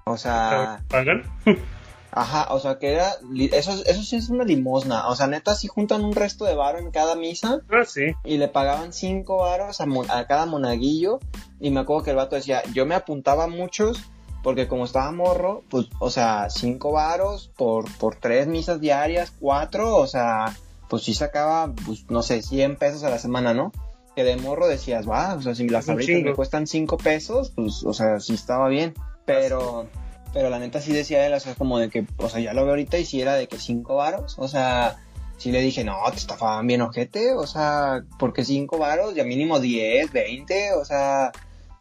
O sea, ¿Pagan? ajá, o sea que era, eso, eso sí es una limosna. O sea, neta, si juntan un resto de varo en cada misa Ah, sí. y le pagaban cinco varos a, cada monaguillo. Y me acuerdo que el vato decía, yo me apuntaba a muchos porque como estaba morro, pues, o sea, cinco varos por, por tres misas diarias, cuatro, o sea, pues sí sacaba, pues, no sé, 100 pesos a la semana, ¿no? Que de morro decías, va, o sea, si las tablitas me cuestan cinco pesos, pues, o sea, sí estaba bien. Pero, pero la neta sí decía él, o sea, como de que, o sea, ya lo veo ahorita y si era de que cinco varos, o sea, sí le dije, no, te estafaban bien ojete, o sea, porque cinco varos, ya mínimo 10, 20, o sea,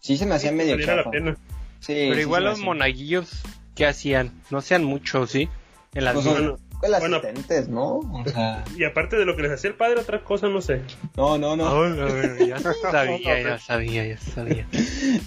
sí se me hacía medio Valiera la chafa. pena. Sí, Pero sí igual los monaguillos, ¿qué hacían? No sean muchos, ¿sí? En las Pues misas. son pues, bueno. asistentes, ¿no? O sea, Y aparte de lo que les hacía el padre, otra cosa, no sé. no, no, no. Ay, a ver, ya sabía, ya sabía, ya sabía.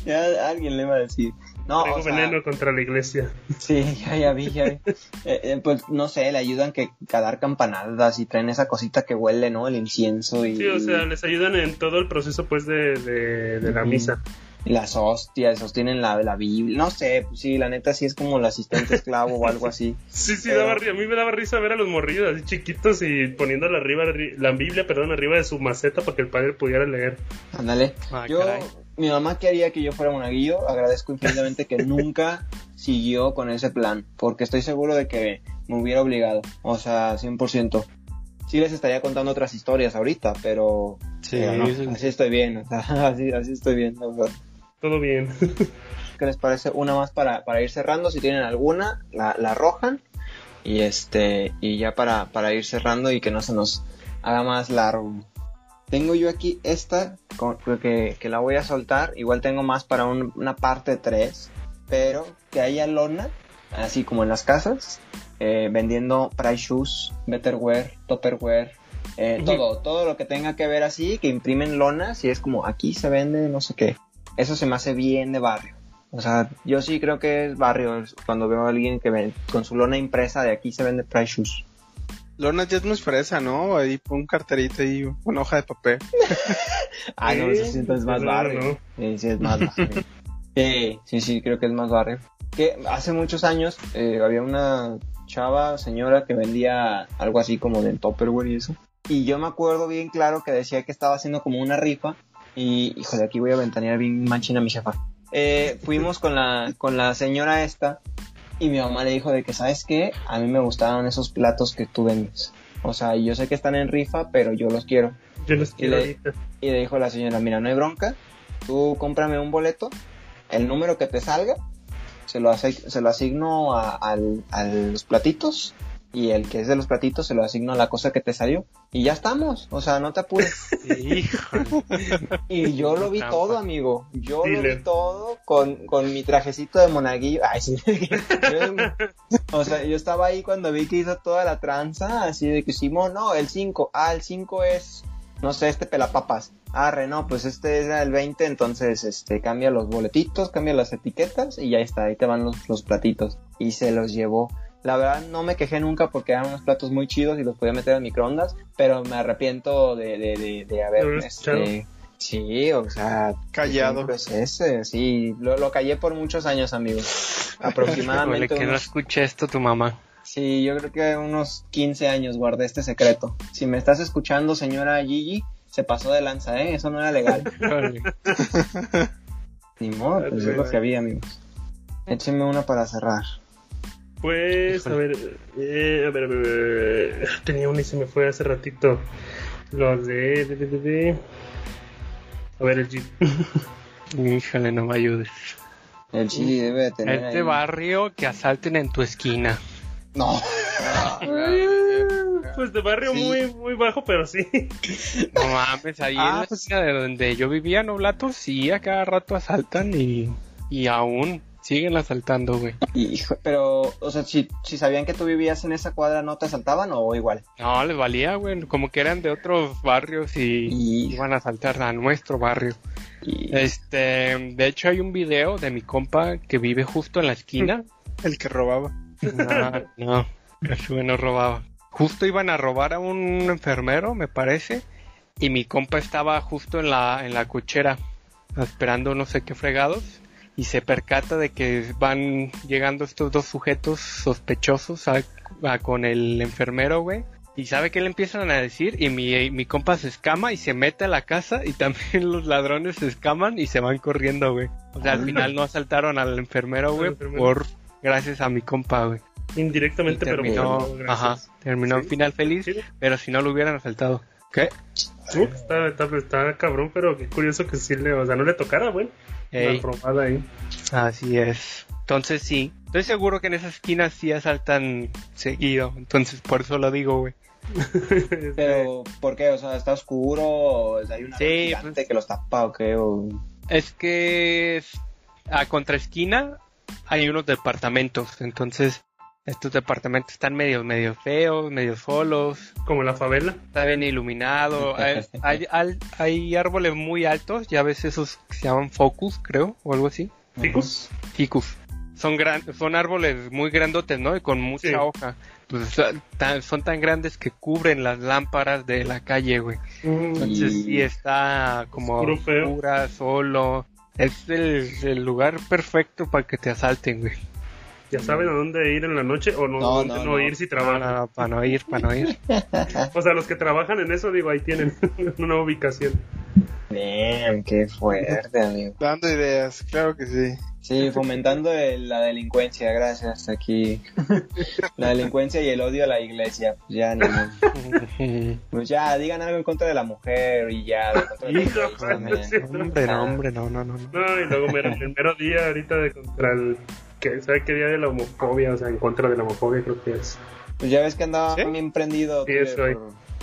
Ya alguien le iba a decir. No, Traigo o sea, veneno contra la iglesia. Sí, ya, ya vi, ya vi. Eh, eh, pues no sé, le ayudan que a dar campanadas y traen esa cosita que huele, ¿no? El incienso y, Sí, o sea, les ayudan en todo el proceso, pues, de, de, de la Ujú. misa. y las hostias, sostienen la, la Biblia. No sé, pues sí, la neta sí es como el asistente esclavo o algo así. Sí, sí, Pero- daba a mí me daba risa ver a los morrillos así chiquitos y poniéndola arriba, arri- la Biblia, perdón, arriba de su maceta para que el padre pudiera leer. Ándale. Ah, yo, caray. Mi mamá quería que yo fuera monaguillo. Agradezco infinitamente que nunca siguió con ese plan, porque estoy seguro de que me hubiera obligado. O sea, 100%. Sí les estaría contando otras historias ahorita, pero, Sí, pero no, así estoy bien. O sea, así, así estoy bien, la verdad. Todo bien. ¿Qué les parece? Una más para, para ir cerrando. Si tienen alguna, la, la arrojan. Y este, y ya para, para ir cerrando y que no se nos haga más largo. Tengo yo aquí esta con- que, que la voy a soltar. Igual tengo más para un- una parte 3. Pero que haya lona, así como en las casas, eh, vendiendo price shoes, betterware, topperware, eh, todo, todo lo que tenga que ver así, que imprimen lonas y es como aquí se vende no sé qué. Eso se me hace bien de barrio. O sea, yo sí creo que es barrio cuando veo a alguien que ven, con su lona impresa de aquí se vende price shoes. Lona ya es muy fresa, ¿no? Ahí pon un carterito y una hoja de papel. Ah, no, eso sí es más barrio. no. Sí, sí, es más barrio. Sí, sí, sí, creo que es más barrio. Que hace muchos años eh, había una chava, señora, que vendía algo así como de Tupperware y eso. Y yo me acuerdo bien claro que decía que estaba haciendo como una rifa. Y, híjole, aquí voy a ventanear bien machina a mi jefa. Eh, fuimos con la, con la señora esta. Y mi mamá le dijo de que, ¿sabes qué? A mí me gustaban esos platos que tú vendes. O sea, yo sé que están en rifa, pero yo los quiero. Yo los quiero le- ahorita. Y le dijo la señora, mira, no hay bronca, tú cómprame un boleto, el número que te salga, se lo, ase- se lo asigno a los platitos y el que es de los platitos se lo asigno a la cosa que te salió. Y ya estamos, o sea, no te apures. Y yo lo vi todo, amigo. Yo lo vi todo con, con mi trajecito de monaguillo. Ay, sí. O sea, yo estaba ahí cuando vi que hizo toda la tranza, así de que Simón, no, el 5. Ah, el 5 es, no sé, este pelapapas. Arre, no, pues este era el 20, entonces este cambia los boletitos, cambia las etiquetas y ya está, ahí te van los, los platitos. Y se los llevó. La verdad no me quejé nunca porque eran unos platos muy chidos y los podía meter al microondas, pero me arrepiento de, de, de, de haber este, Sí, o sea, Callado. ejemplo es ese, sí, lo, lo callé por muchos años, amigos. Híjole, Aproximadamente que no unos, escuche esto tu mamá. sí, yo creo que unos 15 años guardé este secreto. Si me estás escuchando, señora Gigi, se pasó de lanza, ¿eh? Eso no era legal. Ni modo, pues es lo que había, amigos. Échenme una para cerrar. Pues, a ver, eh, a ver, a ver, a ver, tenía una y se me fue hace ratito. Lo de, de, de, de, de. A ver, el Jeep. Híjole, no me ayudes. El chili debe de tener Este ahí- barrio que asalten en tu esquina. No, Pues de barrio Sí. muy, muy bajo, pero sí. No mames, ahí Ah, en la pues- esquina de donde yo vivía en Oblatos, sí, a cada rato asaltan y, y aún siguen asaltando, güey. hijo, pero, o sea, si, si sabían que tú vivías en esa cuadra, ¿no te asaltaban o igual? No, les valía, güey, como que eran de otros barrios y Y- iban a asaltar a nuestro barrio. Y- Este, de hecho hay un video de mi compa que vive justo en la esquina. El que robaba. No, no, ese no robaba. Justo iban a robar a un enfermero, me parece, y mi compa estaba justo en la, en la cochera, esperando no sé qué fregados, y se percata de que van llegando estos dos sujetos sospechosos a- a- con el enfermero, güey. Y sabe qué le empiezan a decir y mi, mi compa se escama y se mete a la casa y también los ladrones se escaman y se van corriendo, güey. O sea, al final no asaltaron al enfermero, güey, por gracias a mi compa, güey. Y Indirectamente, pero terminó, bueno, gracias. ajá, terminó Sí. final feliz, Sí. pero si no lo hubieran asaltado. ¿Qué? Uh, está, está, está cabrón, pero qué curioso que sí le, o sea, no le tocara, güey. Robada ahí. así es. Entonces sí, estoy seguro que en esas esquinas sí asaltan seguido, entonces por eso lo digo, güey. Pero, ¿por qué? O sea, ¿está oscuro? ¿O hay una Sí, gigante pues- que los tapa o qué? O... Es que a contraesquina hay unos departamentos, entonces estos departamentos están medio, medio feos, medio solos, Como la favela. está bien iluminado, hay, hay, hay árboles muy altos, ya ves esos que se llaman focus, creo, o algo así. ¿Ficus? ficus. Son gran, son árboles muy grandotes, ¿no? Y con mucha Sí. hoja. Pues son tan, son tan grandes que cubren las lámparas de la calle, güey. Entonces Y- sí está como oscura, solo. Es el, el lugar perfecto para que te asalten, güey. ¿Ya saben a dónde ir en la noche o no, No, no, no, no. ir si No, trabajan? no, no, para no ir, para no ir. O sea, los que trabajan en eso, digo, ahí tienen una ubicación. Damn, qué fuerte, amigo. Dando ideas, claro que sí. Sí, fomentando el- la delincuencia, gracias. Aquí. La delincuencia y el odio a la iglesia. Pues ya, ni modo. Pues ya, digan algo en contra de la mujer y ya. contra de Hijo, sí. hombre, no, hombre, no, no, no. no. No, y luego mero- el mero día ahorita de contra el... Que, ¿Sabe qué día de la homofobia? O sea, en contra de la homofobia creo que es. Pues ya ves que andaba ¿Sí? bien prendido Sí,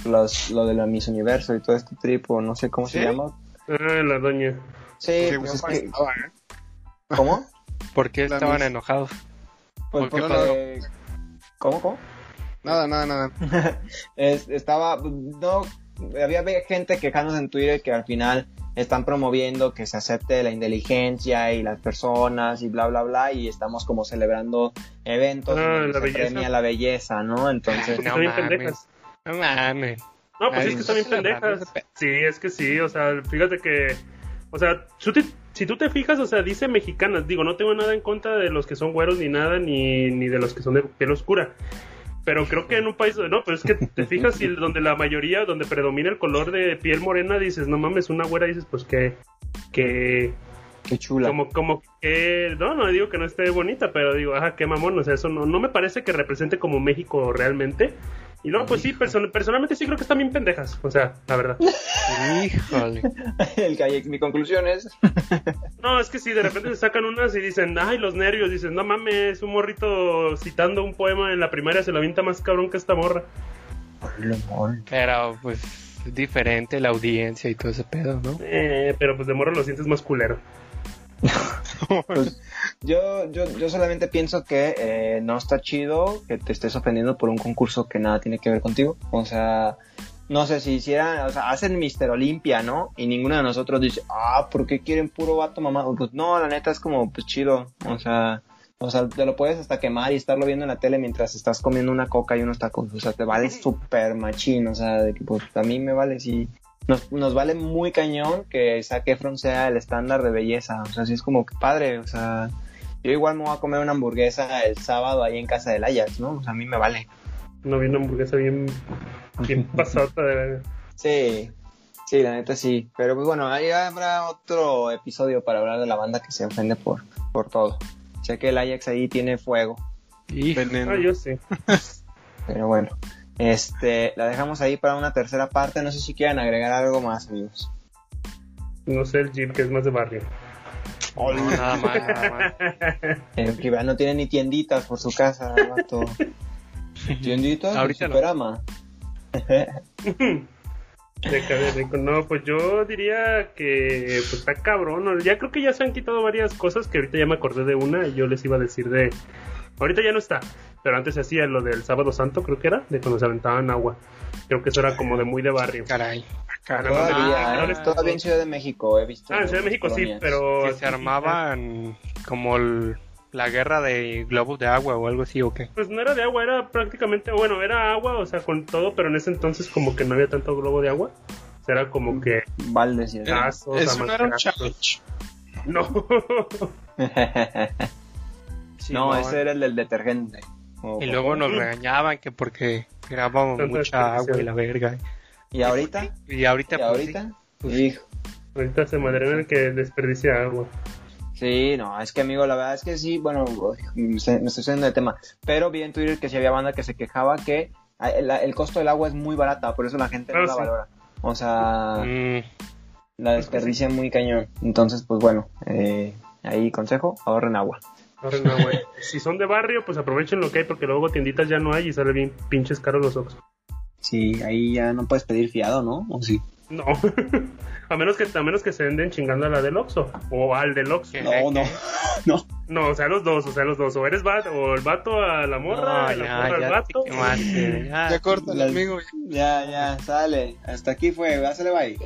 los, lo de la Miss Universo y todo este tripo, no sé cómo se llama. Ah, la doña. Sí, pues es que... estaba, ¿eh? ¿Cómo? ¿Por qué La estaban mis- enojados? Pues ¿Por qué. ¿Cómo, cómo? Nada, nada, nada. Es- estaba, no, había gente quejándose en Twitter que al final están promoviendo que se acepte la inteligencia y las personas y bla bla bla y estamos como celebrando eventos Ah, la se belleza. premia la belleza, ¿no? Entonces, No Están bien mames. pendejas. No mames. No, pues Ay, es que están bien pendejas. Sí, es que sí, o sea, fíjate que, o sea, tú te- si tú te fijas, o sea, dice mexicanas, digo, no tengo nada en contra de los que son güeros ni nada, ni, ni de los que son de piel oscura. Pero creo que en un país, no, pero es que te fijas y donde la mayoría, donde predomina el color de piel morena, dices, no mames, una güera, dices, pues que, que, qué chula. como, como que, no, no digo que no esté bonita, pero digo, ajá, qué mamón, o sea, eso no, no me parece que represente como México realmente. Y luego, pues sí, person- personalmente sí creo que están bien pendejas, o sea, la verdad. Híjole. El calle- mi conclusión es, No, es que si de repente se sacan unas y dicen, ay, los nervios, dicen, no mames, un morrito citando un poema en la primaria se lo avienta más cabrón que esta morra. Pero pues es diferente la audiencia y todo ese pedo, ¿no? Eh, pero pues de morro lo sientes más culero. pues, yo, yo, yo solamente pienso que eh, no está chido que te estés ofendiendo por un concurso que nada tiene que ver contigo. O sea, no sé si hicieran, o sea, hacen Mister Olimpia, ¿no? Y ninguno de nosotros dice, ah, ¿por qué quieren puro vato mamá? Pues no, la neta es como, pues chido. O sea, o sea, te lo puedes hasta quemar y estarlo viendo en la tele mientras estás comiendo una coca y unos tacos. O sea, te vale súper machín. O sea, de que pues a mí me vale si. Nos, nos vale muy cañón que Zac Efron sea el estándar de belleza. O sea, sí es como que padre. O sea, yo igual me voy a comer una hamburguesa el sábado ahí en casa del Ajax, ¿no? O sea, a mí me vale. No vi una hamburguesa bien, bien pasada de Sí, sí, la neta sí. Pero pues bueno, ahí habrá otro episodio para hablar de la banda que se ofende por, por todo. Sé que el Ajax ahí tiene fuego. Y Veneno. Ah, yo sí. Pero bueno, este, la dejamos ahí para una tercera parte. No sé si quieran agregar algo más, amigos. No sé el Jeep que es más de barrio. no, nada más, nada más. El que no tiene ni tienditas por su casa, vato. ¿Tienditas? Ahorita no. Superama. De cabeza, rico. No, pues yo diría que pues está cabrón. Ya creo que ya se han quitado varias cosas que ahorita ya me acordé de una y yo les iba a decir de... Ahorita ya no está, pero antes se hacía lo del sábado santo, creo que era, de cuando se aventaban agua. Creo que eso era como de muy de barrio. Caray. Todavía, Ah, ¿eh? Todavía en Ciudad de México he visto. Ah, en Ciudad de México sí, pero... Que se armaban como el- la guerra de globos de agua o algo así, ¿o qué? Pues no era de agua, era prácticamente, bueno, era agua, o sea, con todo, pero en ese entonces como que no había tanto globo de agua. O sea, era como que Valdes y así. gasos, Eso no era un challenge. No. no, ese era el del detergente. O- Y luego nos regañaban que porque Tanta mucha agua y la verga. ¿Y ahorita? Y ahorita, ¿Y pues, ahorita? Pues- Hijo. Ahorita se madrean el que desperdicia agua. Sí, no, es que amigo, la verdad es que sí, bueno, me estoy saliendo de tema, pero vi en Twitter que sí había banda que se quejaba que ah, el, el costo del agua es muy barata, por eso la gente no Ah, la sí. valora. O sea. Mm, la desperdicia muy cañón. Entonces, pues bueno, eh, ahí consejo, ahorren agua. Si son de barrio, pues aprovechen lo que hay porque luego tienditas ya no hay y sale bien pinches caros los ojos. Sí, ahí ya no puedes pedir fiado, ¿no? ¿O sí? No. a menos que a menos que se anden chingando a la del Oxxo o al del Oxxo. No, no, no. No, o sea, los dos, o sea, los dos. O eres vato, o el vato a la morra, no, la ya, morra al ya vato. te quemaste, ya. Ya corta el amigo. Ya, ya, sale. Hasta aquí fue, dásele bye.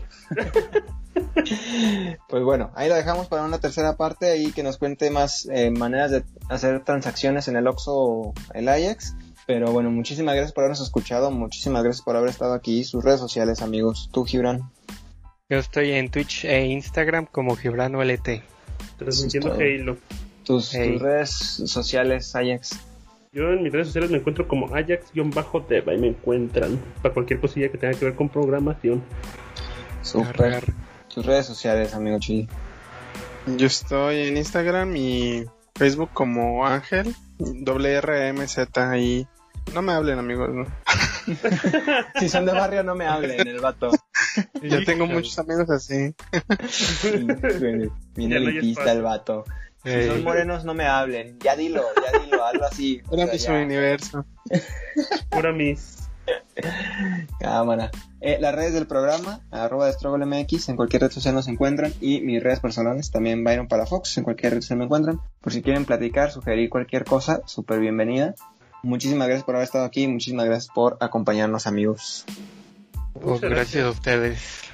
Pues bueno, ahí lo dejamos para una tercera parte y que nos cuente más eh, maneras de hacer transacciones en el Oxxo o el Ajax. Pero bueno, muchísimas gracias por habernos escuchado, muchísimas gracias por haber estado aquí. Sus redes sociales, amigos. Tú, Gibran. Yo estoy en Twitch e Instagram como Gibrano LT. Transmitiendo. Halo. Tus, Hey. tus redes sociales, Ajax. Yo en mis redes sociales me encuentro como Ajax-Dev, ahí me encuentran. Para cualquier cosilla que tenga que ver con programación. Super. Tus redes sociales, amigo Chi. Yo estoy en Instagram y Facebook como Ángel, WRMZ ahí. No me hablen amigos, ¿no? Si son de barrio, no me hablen, el vato. Yo tengo muchos amigos así. Bien elitista el vato. Si son morenos, no me hablen. Ya dilo, ya dilo, algo así. O Era sea, mi ya. universo. Pura mis. Cámara. Eh, las redes del programa, arroba MX, en cualquier red social nos encuentran. Y mis redes personales, también Byron para Fox, en cualquier red social me encuentran. Por si quieren platicar, sugerir cualquier cosa, súper bienvenida. Muchísimas gracias por haber estado aquí, muchísimas gracias por acompañarnos, amigos. Pues gracias a ustedes.